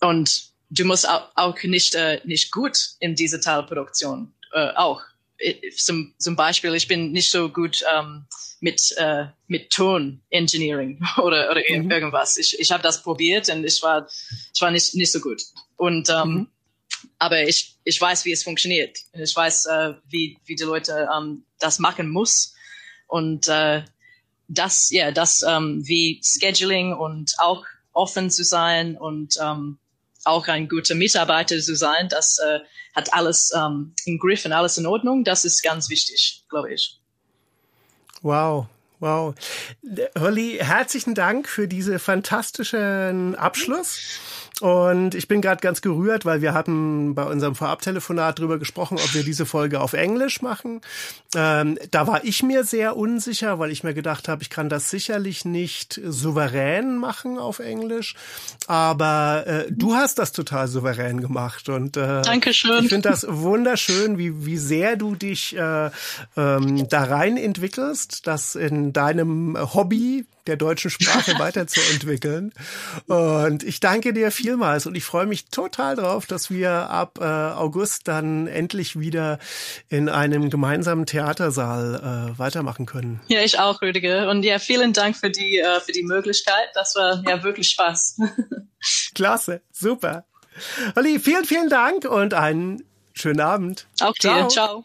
Und du musst auch, auch nicht, äh, nicht gut in dieser Teilproduktion äh, auch. Zum, zum Beispiel, ich bin nicht so gut ähm, mit, äh, mit Ton Engineering (laughs) oder, oder mhm. irgendwas. Ich, ich habe das probiert und ich war, ich war nicht, nicht so gut. Und ähm, mhm. aber ich, ich weiß, wie es funktioniert. Ich weiß, äh, wie, wie die Leute ähm, das machen muss. Und äh, das, ja, das ähm, wie Scheduling und auch offen zu sein und ähm, auch ein guter Mitarbeiter zu sein, das äh, hat alles ähm, im Griff und alles in Ordnung. Das ist ganz wichtig, glaube ich. Wow, wow. Holly, herzlichen Dank für diese fantastischen Abschluss. Und ich bin gerade ganz gerührt, weil wir hatten bei unserem Vorabtelefonat drüber gesprochen, ob wir diese Folge auf Englisch machen. Ähm, da war ich mir sehr unsicher, weil ich mir gedacht habe, ich kann das sicherlich nicht souverän machen auf Englisch. Aber äh, du hast das total souverän gemacht. Und äh, Dankeschön. ich finde das wunderschön, wie, wie sehr du dich äh, ähm, da rein entwickelst, dass in deinem Hobby der deutschen Sprache (laughs) weiterzuentwickeln. Und ich danke dir vielmals und ich freue mich total drauf, dass wir ab äh, August dann endlich wieder in einem gemeinsamen Theatersaal äh, weitermachen können. Ja, ich auch, Rüdiger. Und ja, vielen Dank für die, äh, für die Möglichkeit. Das war ja wirklich Spaß. (laughs) Klasse, super. Olli, vielen, vielen Dank und einen schönen Abend. Auch dir. Ciao. Ciao.